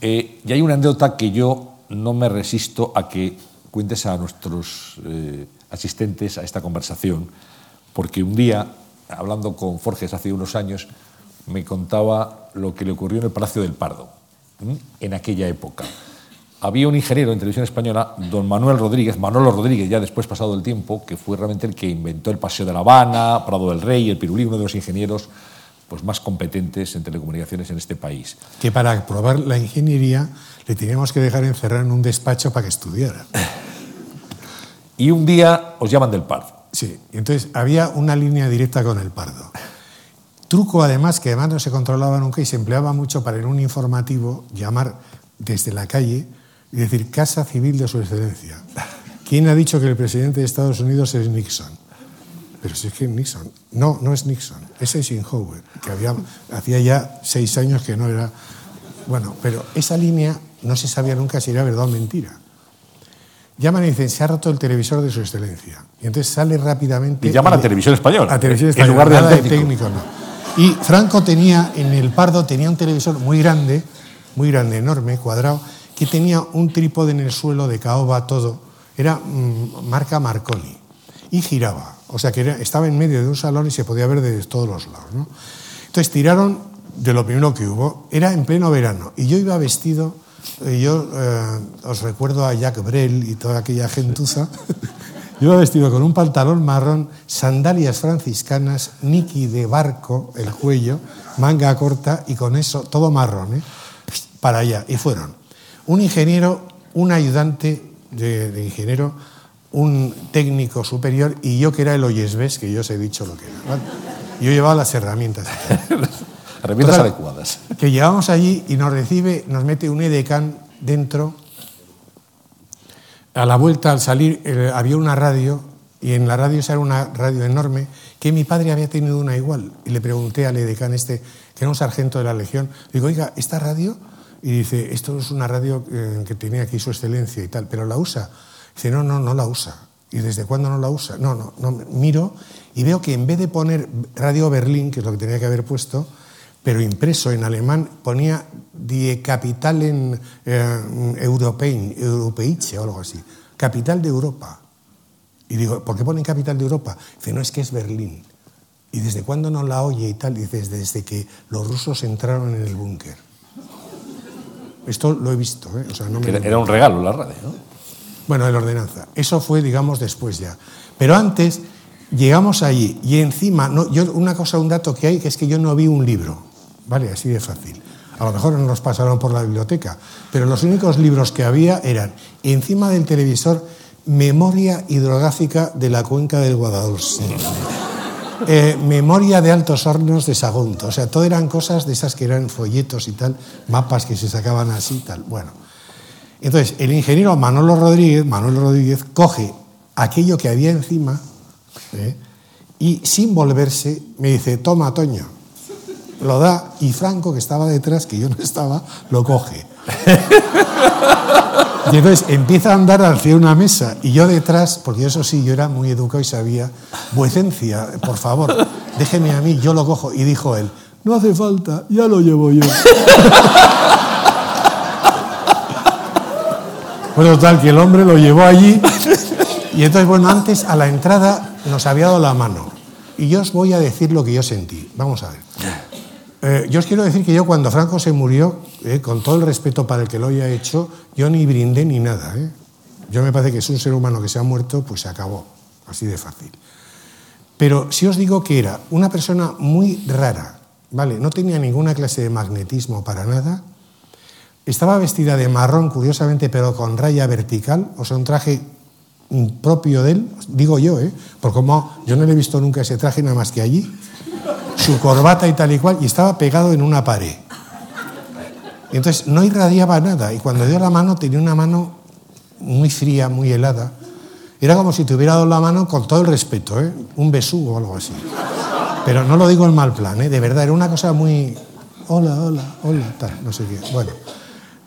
Eh, y hay una anécdota que yo no me resisto a que cuentes a nuestros eh, asistentes a esta conversación, porque un día, hablando con Forges hace unos años, me contaba lo que le ocurrió en el Palacio del Pardo, ¿m? en aquella época. Había un ingeniero en televisión española, don Manuel Rodríguez, Manolo Rodríguez, ya después pasado el tiempo, que fue realmente el que inventó el Paseo de La Habana, Prado del Rey, el Pirulí, uno de los ingenieros pues, más competentes en telecomunicaciones en este país. Que para probar la ingeniería le teníamos que dejar encerrar en un despacho para que estudiara. Y un día os llaman del Pardo. Sí, entonces había una línea directa con el pardo. Truco además que además no se controlaba nunca y se empleaba mucho para en un informativo llamar desde la calle y decir Casa Civil de Su Excelencia. ¿Quién ha dicho que el presidente de Estados Unidos es Nixon? Pero si es que Nixon, no, no es Nixon, es Eisenhower, que había, hacía ya seis años que no era... Bueno, pero esa línea no se sabía nunca si era verdad o mentira. Llaman y dicen, se ha roto el televisor de su excelencia. Y entonces sale rápidamente... Y llaman a el- Televisión Española. A Televisión En Española. lugar de nada de técnico. técnico, no. Y Franco tenía, en el Pardo, tenía un televisor muy grande, muy grande, enorme, cuadrado, que tenía un trípode en el suelo de caoba todo. Era mm, marca Marconi. Y giraba. O sea que era- estaba en medio de un salón y se podía ver desde todos los lados. ¿no? Entonces tiraron de lo primero que hubo. Era en pleno verano. Y yo iba vestido, eh, yo eh, os recuerdo a Jack Brel y toda aquella gentuza. Yo iba vestido con un pantalón marrón, sandalias franciscanas, niki de barco, el cuello, manga corta y con eso, todo marrón, ¿eh? para allá. Y fueron un ingeniero, un ayudante de, de ingeniero, un técnico superior y yo que era el oyesbés, que yo os he dicho lo que era. ¿vale? Yo llevaba las herramientas. Herramientas Total, adecuadas. Que llegamos allí y nos recibe, nos mete un edecán dentro. A la vuelta, al salir, eh, había una radio y en la radio esa era una radio enorme que mi padre había tenido una igual. Y le pregunté al edecán este, que era un sargento de la Legión, digo, oiga, ¿esta radio? Y dice, esto es una radio eh, que tenía aquí su excelencia y tal, pero la usa. Dice, no, no, no la usa. ¿Y desde cuándo no la usa? No, no, no. Miro y veo que en vez de poner Radio Berlín, que es lo que tenía que haber puesto, pero impreso en alemán, ponía Die Kapitalen eh, Europein, Europeiche o algo así. Capital de Europa. Y digo, ¿por qué ponen capital de Europa? Dice, no, es que es Berlín. ¿Y desde cuándo no la oye y tal? Dice, desde que los rusos entraron en el búnker. Esto lo he visto, ¿eh? O sea, no me Que lo Era, era un regalo la radio. ¿no? bueno, de la ordenanza. Eso fue, digamos, después ya. Pero antes llegamos allí y encima, no, yo, una cosa, un dato que hay, que es que yo no vi un libro, ¿vale? Así de fácil. A lo mejor no nos pasaron por la biblioteca, pero los únicos libros que había eran, encima del televisor, Memoria hidrográfica de la cuenca del Guadalhorce. Eh, memoria de Altos Hornos de Sagunto. O sea, todo eran cosas de esas que eran folletos y tal, mapas que se sacaban así y tal. Bueno, entonces el ingeniero Manolo Rodríguez, Manuel Rodríguez, coge aquello que había encima ¿eh? y sin volverse me dice, toma, Toño. Lo da y Franco, que estaba detrás, que yo no estaba, lo coge. Y entonces empieza a andar hacia una mesa y yo detrás, porque eso sí, yo era muy educado y sabía, vuecencia, por favor, déjeme a mí, yo lo cojo. Y dijo él, no hace falta, ya lo llevo yo. Bueno, tal, que el hombre lo llevó allí y entonces, bueno, antes a la entrada nos había dado la mano. Y yo os voy a decir lo que yo sentí. Vamos a ver. Eh, yo os quiero decir que yo cuando Franco se murió, eh, con todo el respeto para el que lo haya hecho, yo ni brindé ni nada. Eh. Yo me parece que es un ser humano que se ha muerto, pues se acabó. Así de fácil. Pero si os digo que era una persona muy rara, ¿vale? No tenía ninguna clase de magnetismo para nada. Estaba vestida de marrón, curiosamente, pero con raya vertical, o sea, un traje propio de él, digo yo, ¿eh? Porque como yo no le he visto nunca ese traje nada más que allí, su corbata y tal y cual, y estaba pegado en una pared. Entonces no irradiaba nada, y cuando dio la mano tenía una mano muy fría, muy helada. Era como si te hubiera dado la mano con todo el respeto, ¿eh? un besú o algo así. Pero no lo digo en mal plan, ¿eh? de verdad, era una cosa muy... Hola, hola, hola, tal, no sé qué. Bueno,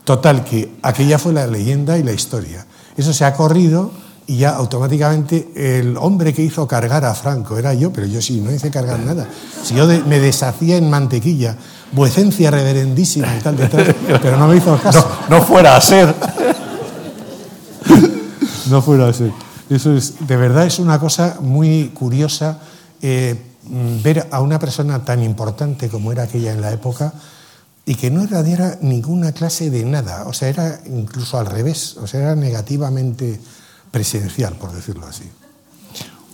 total, que aquella fue la leyenda y la historia. Eso se ha corrido y ya automáticamente el hombre que hizo cargar a Franco era yo, pero yo sí, no hice cargar nada. Si yo me deshacía en mantequilla, vuecencia reverendísima y tal, detrás, pero no me hizo caso. No, no fuera a ser. no fuera a ser. Eso es, de verdad es una cosa muy curiosa eh, ver a una persona tan importante como era aquella en la época y que no irradiara ninguna clase de nada, o sea, era incluso al revés, o sea, era negativamente presencial, por decirlo así.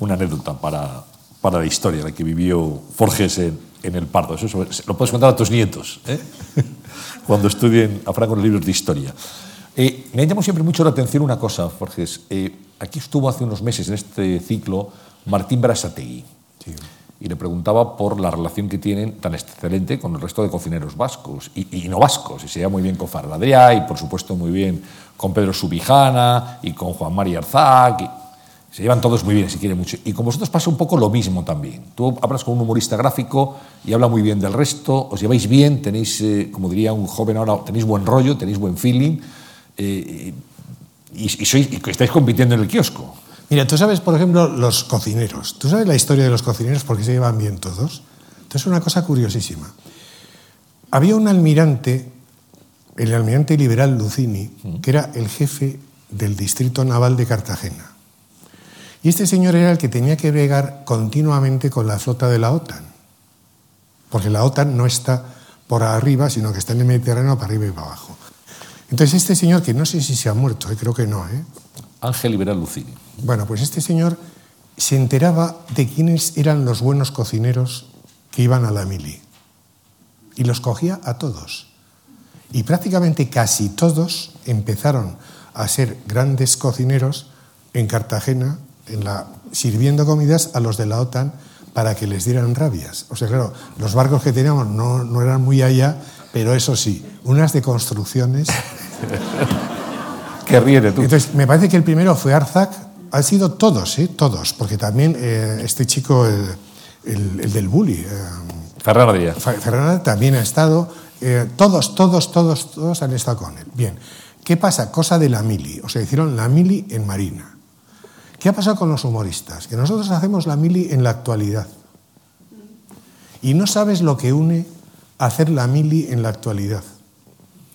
Una anécdota para, para la historia, la que vivió Forges en, en el Pardo. Eso lo puedes contar a tus nietos ¿eh? cuando estudien a Franco los libros de historia. Eh, me llamó siempre mucho la atención una cosa, Forges. Eh, aquí estuvo hace unos meses en este ciclo Martín Brasategui. Sí. Y le preguntaba por la relación que tienen tan excelente con el resto de cocineros vascos y, y no vascos. Y se lleva muy bien con Farladrià y, por supuesto, muy bien con Pedro Subijana y con Juan María Arzac. Se llevan todos muy bien, si quiere mucho. Y con vosotros pasa un poco lo mismo también. Tú hablas con un humorista gráfico y habla muy bien del resto, os lleváis bien, tenéis, eh, como diría un joven ahora, tenéis buen rollo, tenéis buen feeling eh, y estáis compitiendo en el kiosco. Mira, tú sabes, por ejemplo, los cocineros. ¿Tú sabes la historia de los cocineros porque se llevan bien todos? Entonces, una cosa curiosísima. Había un almirante, el almirante liberal Lucini, que era el jefe del distrito naval de Cartagena. Y este señor era el que tenía que bregar continuamente con la flota de la OTAN. Porque la OTAN no está por arriba, sino que está en el Mediterráneo para arriba y para abajo. Entonces, este señor, que no sé si se ha muerto, ¿eh? creo que no, ¿eh? Ángel Liberal Lucini. Bueno, pues este señor se enteraba de quiénes eran los buenos cocineros que iban a la mili. Y los cogía a todos. Y prácticamente casi todos empezaron a ser grandes cocineros en Cartagena, en la, sirviendo comidas a los de la OTAN para que les dieran rabias. O sea, claro, los barcos que teníamos no, no eran muy allá, pero eso sí, unas de construcciones. que ríe tú. Entonces, me parece que el primero fue Arzac, han sido todos, ¿eh? todos, porque también eh, este chico, el, el, el del bully, eh, Ferran Díaz. Ferran también ha estado, eh, todos, todos, todos, todos han estado con él. Bien, ¿qué pasa? Cosa de la mili, o sea, hicieron la mili en Marina. ¿Qué ha pasado con los humoristas? Que nosotros hacemos la mili en la actualidad. Y no sabes lo que une hacer la mili en la actualidad.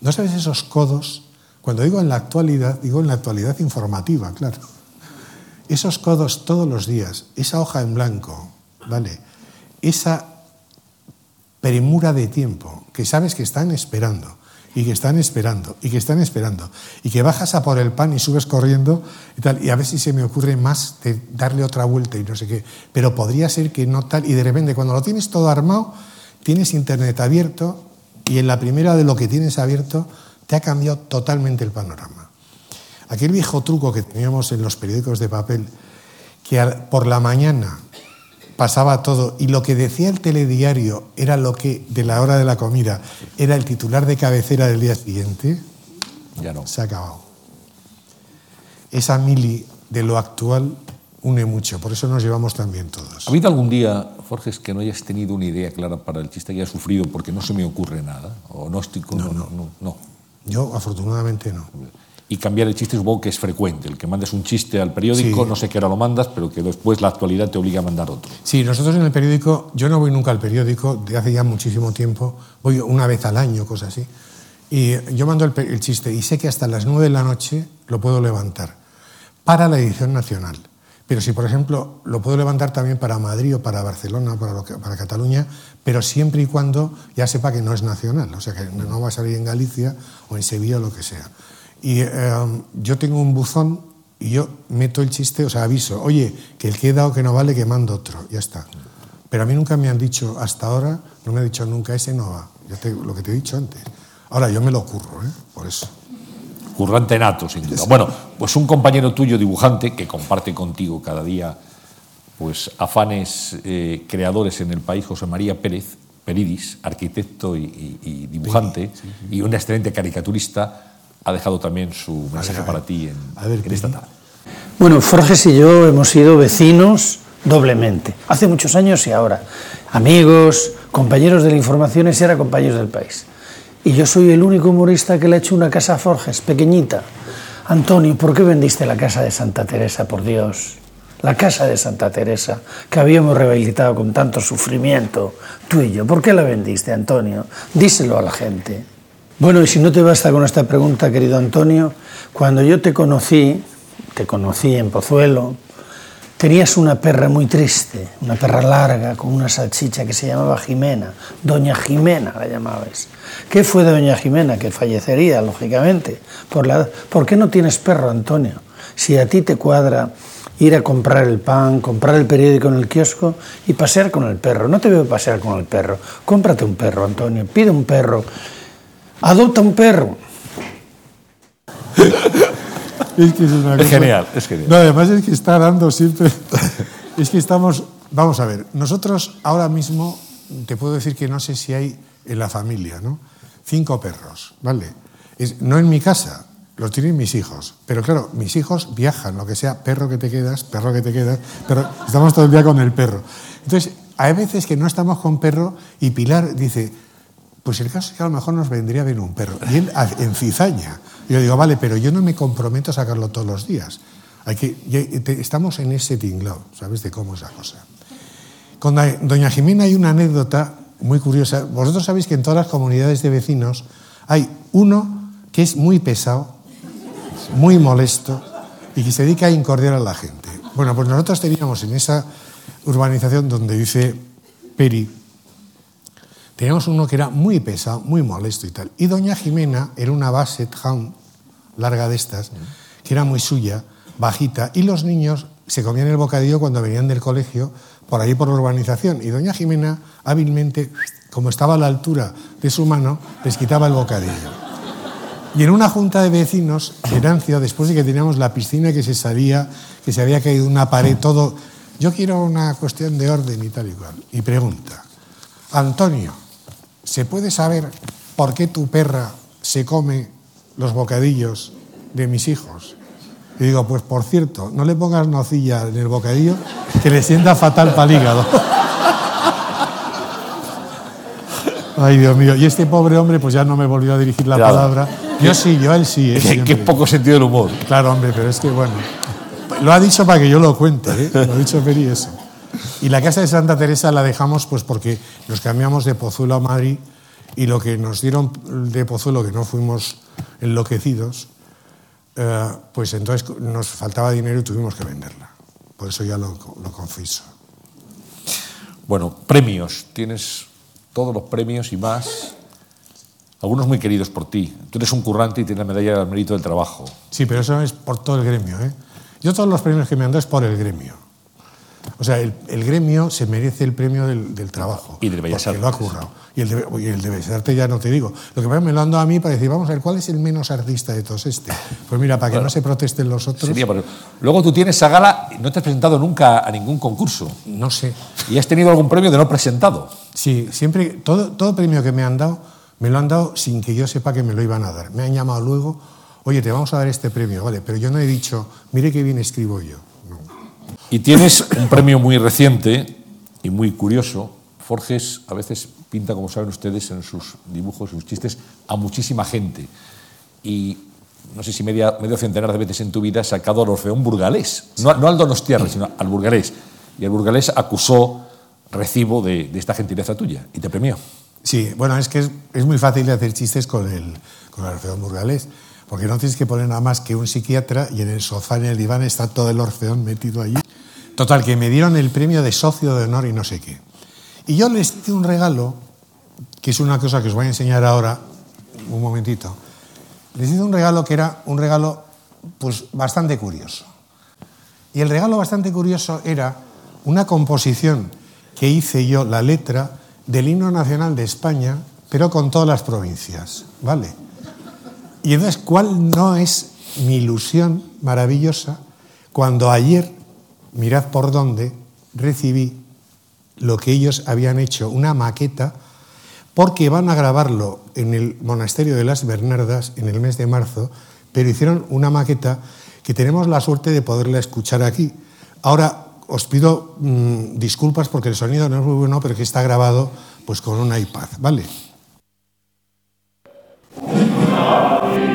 No sabes esos codos. Cuando digo en la actualidad, digo en la actualidad informativa, claro. Esos codos todos los días, esa hoja en blanco, ¿vale? Esa premura de tiempo que sabes que están esperando y que están esperando y que están esperando y que bajas a por el pan y subes corriendo y tal y a ver si se me ocurre más de darle otra vuelta y no sé qué. Pero podría ser que no tal y de repente cuando lo tienes todo armado tienes internet abierto y en la primera de lo que tienes abierto te ha cambiado totalmente el panorama. Aquel viejo truco que teníamos en los periódicos de papel que por la mañana pasaba todo y lo que decía el telediario era lo que de la hora de la comida era el titular de cabecera del día siguiente, ya no. se ha acabado. Esa mili de lo actual une mucho, por eso nos llevamos también todos. ¿Ha habido algún día, Forges, que no hayas tenido una idea clara para el chiste que hayas sufrido porque no se me ocurre nada? ¿O no estoy con... No, no, no, no. Yo, afortunadamente, no. Y cambiar el chiste supongo que es frecuente. El que mandes un chiste al periódico, Sí. no sé qué hora lo mandas, pero que después la actualidad te obliga a mandar otro. Sí, nosotros en el periódico, yo no voy nunca al periódico, de hace ya muchísimo tiempo, voy una vez al año, cosas así, y yo mando el chiste y sé que hasta las 9 de la noche lo puedo levantar para la edición nacional. Pero si, por ejemplo, lo puedo levantar también para Madrid o para Barcelona, para, lo que- para Cataluña, pero siempre y cuando ya sepa que no es nacional, o sea, que no va a salir en Galicia o en Sevilla o lo que sea. Y eh, yo tengo un buzón y yo meto el chiste, o sea, aviso, oye, que el que he dado que no vale, que mando otro, ya está. Pero a mí nunca me han dicho, hasta ahora, no me ha dicho nunca, ese no va, ya te- lo que te he dicho antes. Ahora, yo me lo ocurro, ¿eh? por eso. Currante nato, sin duda. Bueno, pues un compañero tuyo dibujante que comparte contigo cada día pues afanes eh, creadores en el país, José María Pérez, Peridis, arquitecto y, y- y dibujante, y un excelente caricaturista, ha dejado también su mensaje para ti en, A ver, en esta tarde. Bueno, Forges y yo hemos sido vecinos doblemente, hace muchos años y ahora. Amigos, compañeros de la información y era compañeros del país. Y yo soy el único humorista que le ha hecho una casa a Forges, pequeñita. Antonio, ¿por qué vendiste la casa de Santa Teresa, por Dios? La casa de Santa Teresa, que habíamos rehabilitado con tanto sufrimiento, tú y yo. ¿Por qué la vendiste, Antonio? Díselo a la gente. Bueno, y si no te basta con esta pregunta, querido Antonio, cuando yo te conocí, te conocí en Pozuelo, tenías una perra muy triste, una perra larga, con una salchicha que se llamaba Jimena, Doña Jimena la llamabas. ¿Qué fue de Doña Jimena? Que fallecería, lógicamente. Por, la, ¿Por qué no tienes perro, Antonio? Si a ti te cuadra ir a comprar el pan, comprar el periódico en el kiosco y pasear con el perro. No te veo pasear con el perro. Cómprate un perro, Antonio. Pide un perro. Adopta un perro. Es que es una Es cosa- genial, es genial. No, además es que está dando siempre. es que estamos. Vamos a ver, nosotros ahora mismo te puedo decir que no sé si hay en la familia, ¿no? Cinco perros, ¿vale? Es- no en mi casa, los tienen mis hijos. Pero claro, mis hijos viajan, lo que sea, perro que te quedas, perro que te quedas, pero estamos todo el día con el perro. Entonces, hay veces que no estamos con perro y Pilar dice, pues el caso es que a lo mejor nos vendría bien un perro. Y él en cizaña. Yo digo, vale, pero yo no me comprometo a sacarlo todos los días. Hay que, estamos en ese tinglado, ¿sabes? De cómo es la cosa. Con doña Jimena hay una anécdota muy curiosa. Vosotros sabéis que en todas las comunidades de vecinos hay uno que es muy pesado, muy molesto y que se dedica a incordiar a la gente. Bueno, pues nosotros teníamos en esa urbanización donde dice Peri, teníamos uno que era muy pesado, muy molesto y tal. Y doña Jimena era una Basset Hound larga de estas, que era muy suya, bajita, y los niños se comían el bocadillo cuando venían del colegio por ahí por la urbanización. Y doña Jimena hábilmente, como estaba a la altura de su mano, les quitaba el bocadillo. Y en una junta de vecinos, Venancio, después de que teníamos la piscina que se salía, que se había caído una pared, todo, yo quiero una cuestión de orden y tal y cual. Y pregunta, Antonio, ¿se puede saber por qué tu perra se come los bocadillos de mis hijos? Y digo, pues por cierto, no le pongas nocilla en el bocadillo que le sienta fatal para el hígado. Ay, Dios mío. Y este pobre hombre, pues ya no me volvió a dirigir la Claro. palabra. Yo sí, yo él sí. ¿eh? Qué poco sentido del humor. Claro, hombre, pero es que bueno. Lo ha dicho para que yo lo cuente, ¿eh? Lo ha dicho Peri eso. Y la casa de Santa Teresa la dejamos pues porque nos cambiamos de Pozuelo a Madrid y lo que nos dieron de Pozuelo, que no fuimos enloquecidos, eh, pues entonces nos faltaba dinero y tuvimos que venderla. Por eso ya lo, lo confieso. Bueno, premios. Tienes todos los premios y más. Algunos muy queridos por ti. Tú eres un currante y tienes la medalla del mérito del trabajo. Sí, pero eso es por todo el gremio. ¿eh? Yo todos los premios que me han dado es por el gremio. O sea, el, el gremio se merece el premio del, del trabajo. Y del Bellas porque lo ha Artes. currado. Y el, de, y el de Bellas Artes ya no te digo. Lo que pasa me lo han dado a mí para decir, vamos a ver, ¿cuál es el menos artista de todos este? Pues mira, para que no se protesten los otros, Sería por- Luego tú tienes esa gala no te has presentado nunca a ningún concurso. no sé. ¿Y has tenido algún premio de no presentado? Sí, siempre, todo, todo premio que me han dado, me lo han dado sin que yo sepa que me lo iban a dar. Me han llamado luego, oye, te vamos a dar este premio, vale, pero yo no he dicho, mire qué bien escribo yo. Y tienes un premio muy reciente y muy curioso. Forges a veces pinta, como saben ustedes, en sus dibujos, sus chistes, a muchísima gente. Y no sé si media, medio centenar de veces en tu vida, has sacado al Orfeón burgalés. No, al Donostiarra, sino al burgalés. Y el burgalés acusó recibo de, esta gentileza tuya y te premió. Sí, bueno, es que es, es muy fácil de hacer chistes con el, con el Orfeón burgalés, porque no tienes que poner nada más que un psiquiatra y en el sofá, en el diván, está todo el Orfeón metido allí. Total, que me dieron el premio de socio de honor y no sé qué. Y yo les hice un regalo, que es una cosa que os voy a enseñar ahora, un momentito. Les hice un regalo que era un regalo pues bastante curioso. Y el regalo bastante curioso era una composición que hice yo, la letra del himno nacional de España, pero con todas las provincias, ¿vale? Y entonces, ¿cuál no es mi ilusión maravillosa cuando ayer, mirad por dónde, recibí lo que ellos habían hecho, una maqueta, porque van a grabarlo en el monasterio de las Bernardas en el mes de marzo, pero hicieron una maqueta que tenemos la suerte de poderla escuchar aquí. Ahora os pido mmm, disculpas porque el sonido no es muy bueno, pero que está grabado pues con un iPad, ¿vale? Bueno,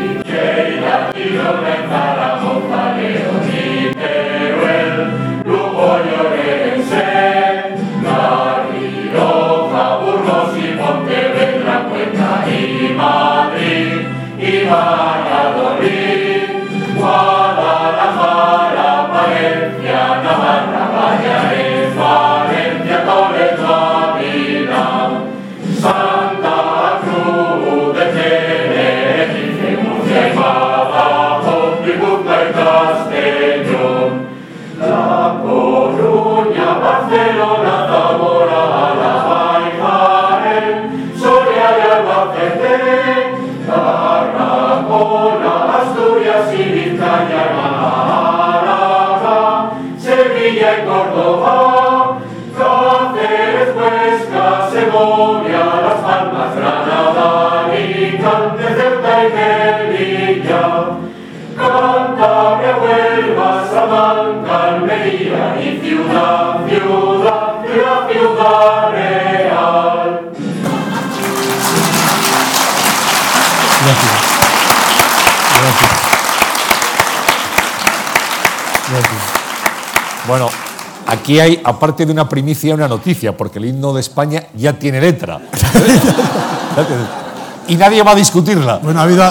aquí hay, aparte de una primicia, una noticia, porque el himno de España ya tiene letra. y nadie va a discutirla. Bueno, ha habido,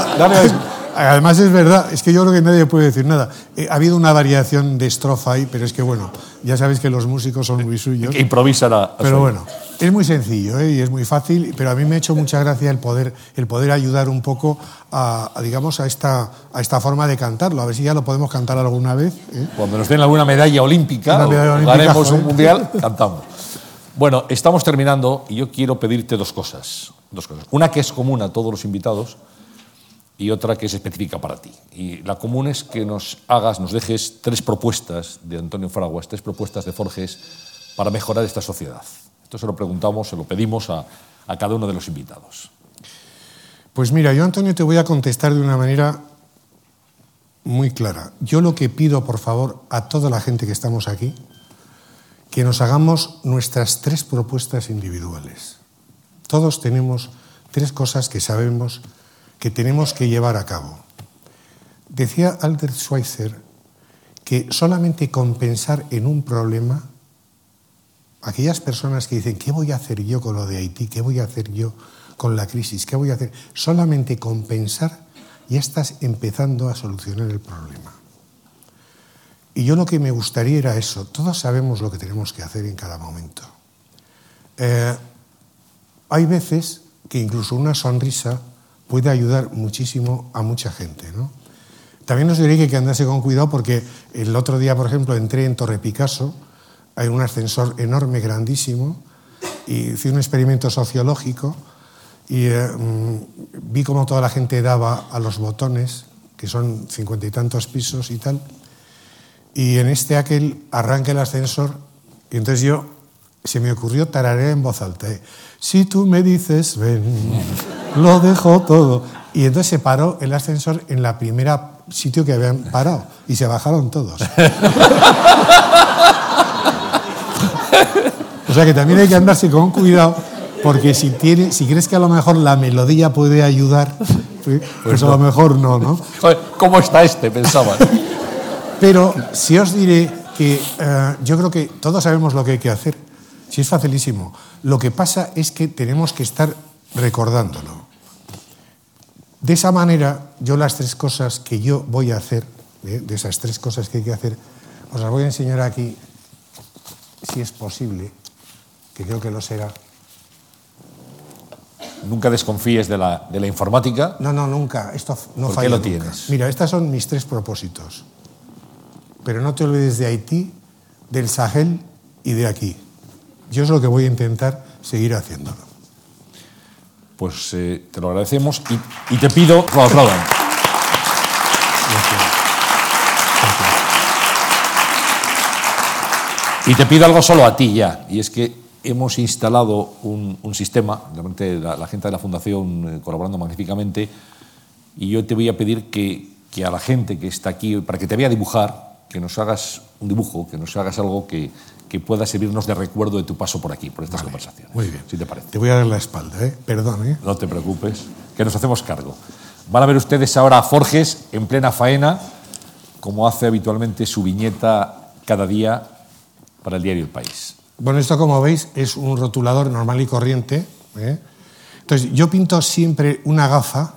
además es verdad, es que yo creo que nadie puede decir nada. Eh, ha habido una variación de estrofa ahí, pero es que bueno, ya sabéis que los músicos son muy suyos. Que improvisan a, a Pero bueno, es muy sencillo ¿eh? y es muy fácil, pero a mí me ha hecho mucha gracia el poder, el poder ayudar un poco a, a, digamos, a esta, a esta forma de cantarlo. A ver si ya lo podemos cantar alguna vez. ¿eh? Cuando nos den alguna medalla olímpica, Una medalla o olímpica, ganemos joder. un mundial, cantamos. Bueno, estamos terminando y yo quiero pedirte dos cosas, dos cosas. Una que es común a todos los invitados y otra que es específica para ti. Y la común es que nos hagas, nos dejes tres propuestas de Antonio Fraguas, tres propuestas de Forges para mejorar esta sociedad. Esto se lo preguntamos, se lo pedimos a, cada uno de los invitados. Pues mira, yo Antonio te voy a contestar de una manera muy clara. Yo lo que pido, por favor, a toda la gente que estamos aquí, que nos hagamos nuestras tres propuestas individuales. Todos tenemos tres cosas que sabemos que tenemos que llevar a cabo. Decía Albert Schweitzer que solamente con pensar en un problema, aquellas personas que dicen, ¿qué voy a hacer yo con lo de Haití? ¿Qué voy a hacer yo con la crisis? ¿Qué voy a hacer? Solamente con pensar ya estás empezando a solucionar el problema. Y yo lo que me gustaría era eso. Todos sabemos lo que tenemos que hacer en cada momento. Eh, hay veces que incluso una sonrisa puede ayudar muchísimo a mucha gente. ¿no? También os diré que hay que andarse con cuidado porque el otro día, por ejemplo, entré en Torre Picasso, hay un ascensor enorme, grandísimo, y hice un experimento sociológico y eh, mm, vi cómo toda la gente daba a los botones, que son cincuenta y tantos pisos y tal, y en este aquel arranca el ascensor y entonces yo se me ocurrió tararear en voz alta. ¿eh? Si tú me dices, ven, lo dejo todo. Y entonces se paró el ascensor en la primera sitio que habían parado y se bajaron todos. o sea que también hay que andarse con cuidado porque si, tiene, si crees que a lo mejor la melodía puede ayudar, ¿sí? Pues a lo mejor no, ¿no? ¿Cómo está este? Pensaba. Pero si os diré que eh, yo creo que todos sabemos lo que hay que hacer. Si es facilísimo. Lo que pasa es que tenemos que estar recordándolo. De esa manera, yo las tres cosas que yo voy a hacer, ¿eh? de esas tres cosas que hay que hacer, os las voy a enseñar aquí, si es posible, que creo que lo será. Nunca desconfíes de la, de la informática. No, no, nunca. Esto no ¿Por qué falla lo nunca. tienes? Mira, estos son mis tres propósitos. Pero no te olvides de Haití, del Sahel y de aquí. Yo es lo que voy a intentar seguir haciéndolo. Pues eh, te lo agradecemos y, y te pido que lo aplaudan. Y te pido algo solo a ti ya, y es que hemos instalado un, un sistema, realmente la, la gente de la Fundación eh, colaborando magníficamente, y yo te voy a pedir que, que a la gente que está aquí, para que te vea dibujar, que nos hagas un dibujo, que nos hagas algo que, que pueda servirnos de recuerdo de tu paso por aquí, por estas conversaciones. Muy bien. Si te parece. Te voy a dar la espalda, ¿eh? Perdón, ¿eh? No te preocupes, que nos hacemos cargo. Van a ver ustedes ahora a Forges en plena faena, como hace habitualmente su viñeta cada día para el diario El País. Bueno, esto como veis es un rotulador normal y corriente. ¿eh? Entonces, yo pinto siempre una gafa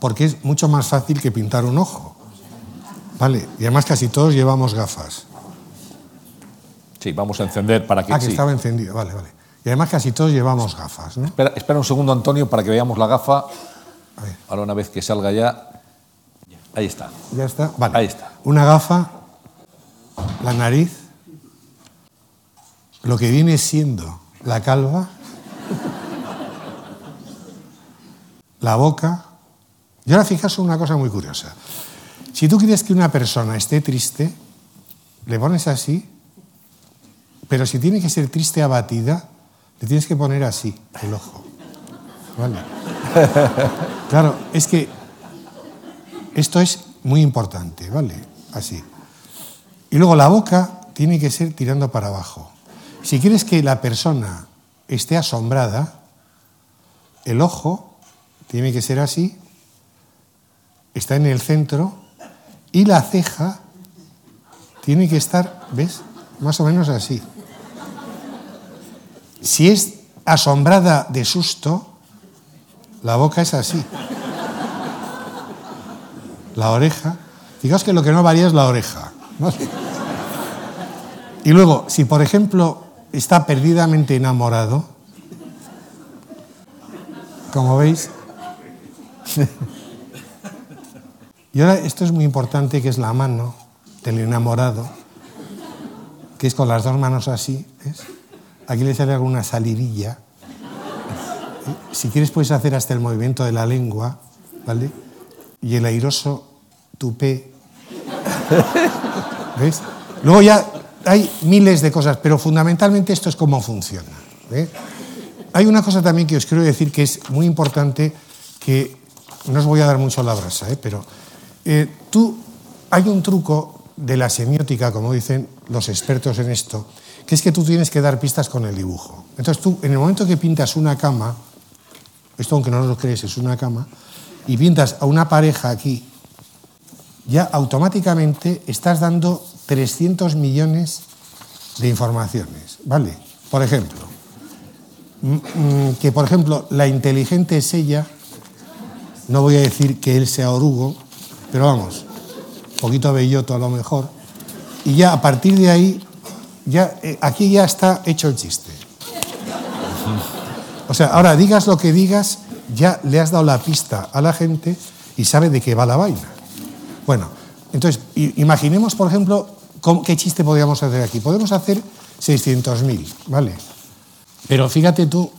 porque es mucho más fácil que pintar un ojo. Vale, y además casi todos llevamos gafas. Sí, vamos a encender para que... Ah, que sí. estaba encendido, vale, vale. Y además casi todos llevamos gafas, ¿no? Espera, espera un segundo, Antonio, para que veamos la gafa. A ver, Ahora una vez que salga ya... Ahí está. ya está. Vale. Ahí está. Una gafa, la nariz, lo que viene siendo la calva, la boca. Y ahora fijaos en una cosa muy curiosa. Si tú quieres que una persona esté triste, le pones así, pero si tiene que ser triste abatida, le tienes que poner así, el ojo. ¿Vale? Claro, es que esto es muy importante, ¿vale? Así. Y luego la boca tiene que ser tirando para abajo. Si quieres que la persona esté asombrada, el ojo tiene que ser así, está en el centro, y la ceja tiene que estar, ¿ves? Más o menos así. Si es asombrada de susto, la boca es así. La oreja. Fijaos que lo que no varía es la oreja. Y luego, si por ejemplo está perdidamente enamorado, como veis, y ahora esto es muy importante, que es la mano del enamorado, que es con las dos manos así. Aquí le sale alguna salivilla. Si quieres puedes hacer hasta el movimiento de la lengua, ¿vale? Y el airoso tupé. ¿Ves? Luego ya hay miles de cosas, pero fundamentalmente esto es cómo funciona. Hay una cosa también que os quiero decir que es muy importante, que no os voy a dar mucho la brasa, ¿eh? pero eh, tú, hay un truco de la semiótica, como dicen los expertos en esto, que es que tú tienes que dar pistas con el dibujo. Entonces tú, en el momento que pintas una cama, esto aunque no lo crees, es una cama, y pintas a una pareja aquí, ya automáticamente estás dando 300 millones de informaciones, ¿vale? Por ejemplo, mm, mm, que por ejemplo la inteligente es ella, no voy a decir que él sea orugo, pero vamos, poquito belloto a lo mejor, y ya a partir de ahí, ya, eh, aquí ya está hecho el chiste. O sea, ahora digas lo que digas, ya le has dado la pista a la gente y sabe de qué va la vaina. Bueno, entonces, imaginemos, por ejemplo, qué chiste podríamos hacer aquí. Podemos hacer 600.000, ¿vale? Pero fíjate tú,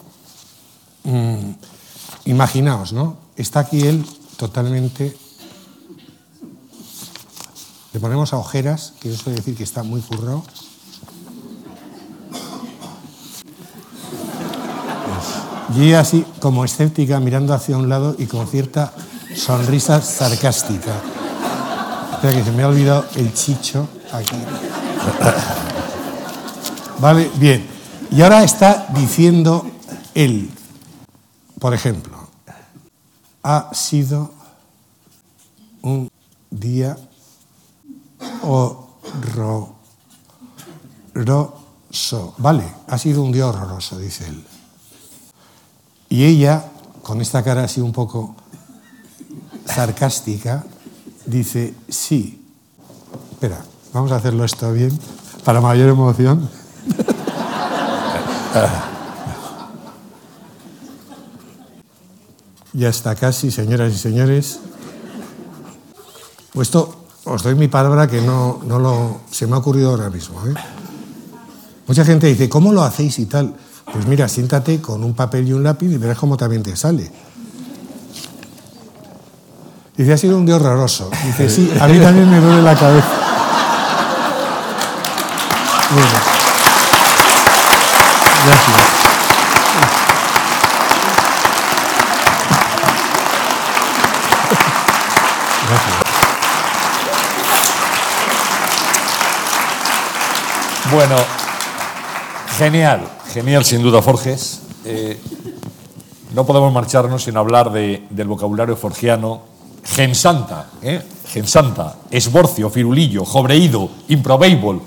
mm, imaginaos, ¿no? Está aquí él totalmente... Le ponemos a ojeras, que eso quiere decir que está muy currado. Y así, como escéptica, mirando hacia un lado y con cierta sonrisa sarcástica. Espera, que se me ha olvidado el chicho aquí. Vale, bien. Y ahora está diciendo él, por ejemplo, ha sido un día horroroso. Vale, ha sido un día horroroso, dice él. Y ella, con esta cara así un poco sarcástica, dice, sí. Espera, vamos a hacerlo esto bien, para mayor emoción. Ya está casi, señoras y señores. Pues esto os doy mi palabra que no, no lo, se me ha ocurrido ahora mismo. ¿eh? Mucha gente dice, ¿cómo lo hacéis y tal? Pues mira, siéntate con un papel y un lápiz y verás cómo también te sale. Dice, ha sido un día horroroso. Dice, sí, a mí también me duele la cabeza. Bueno. Gracias. Bueno, genial, genial sin duda, Forges. Eh, no podemos marcharnos sin hablar de- del vocabulario forgiano. Gensanta, ¿eh? Gensanta, esborcio, firulillo, jobreído, improbable.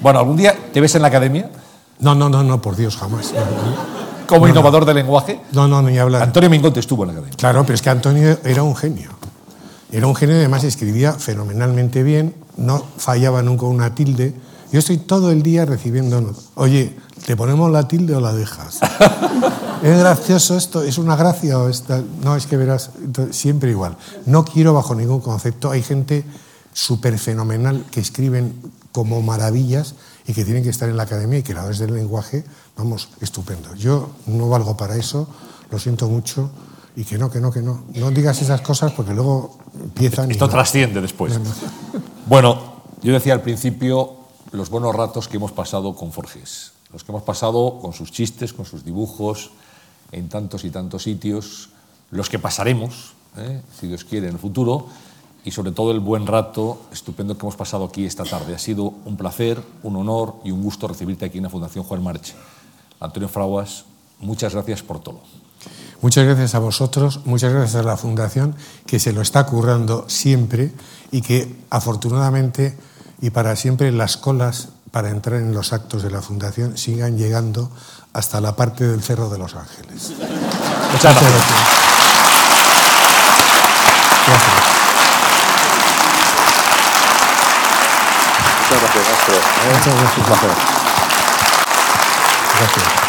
Bueno, ¿algún día te ves en la academia No, no, no, no, por Dios, jamás. como innovador del lenguaje? No, no, ni hablar. Antonio Mingote estuvo en la academia. Claro, pero es que Antonio era un genio. Era un genio y además escribía fenomenalmente bien, no fallaba nunca una tilde. Yo estoy todo el día recibiendo, oye, ¿te ponemos la tilde o la dejas? ¿Es gracioso esto? ¿Es una gracia o esta? No, es que verás, siempre igual. No quiero bajo ningún concepto. Hay gente súper fenomenal que escriben como maravillas y que tienen que estar en la academia y creadores del lenguaje, vamos, estupendo. Yo no valgo para eso, lo siento mucho y que no, que no, que no. No digas esas cosas porque luego empiezan y Esto no. trasciende después. Bueno, yo decía al principio los buenos ratos que hemos pasado con Forges, los que hemos pasado con sus chistes, con sus dibujos, en tantos y tantos sitios, los que pasaremos, ¿eh? si Dios quiere, en el futuro, y sobre todo el buen rato estupendo que hemos pasado aquí esta tarde. Ha sido un placer, un honor y un gusto recibirte aquí en la Fundación Juan March. Antonio Fraguas, muchas gracias por todo. Muchas gracias a vosotros, muchas gracias a la Fundación, que se lo está currando siempre y que afortunadamente y para siempre las colas para entrar en los actos de la Fundación sigan llegando hasta la parte del Cerro de los Ángeles. Muchas gracias. Gracias. Muchas gracias, maestro. Muchas gracias. Un placer. Gracias.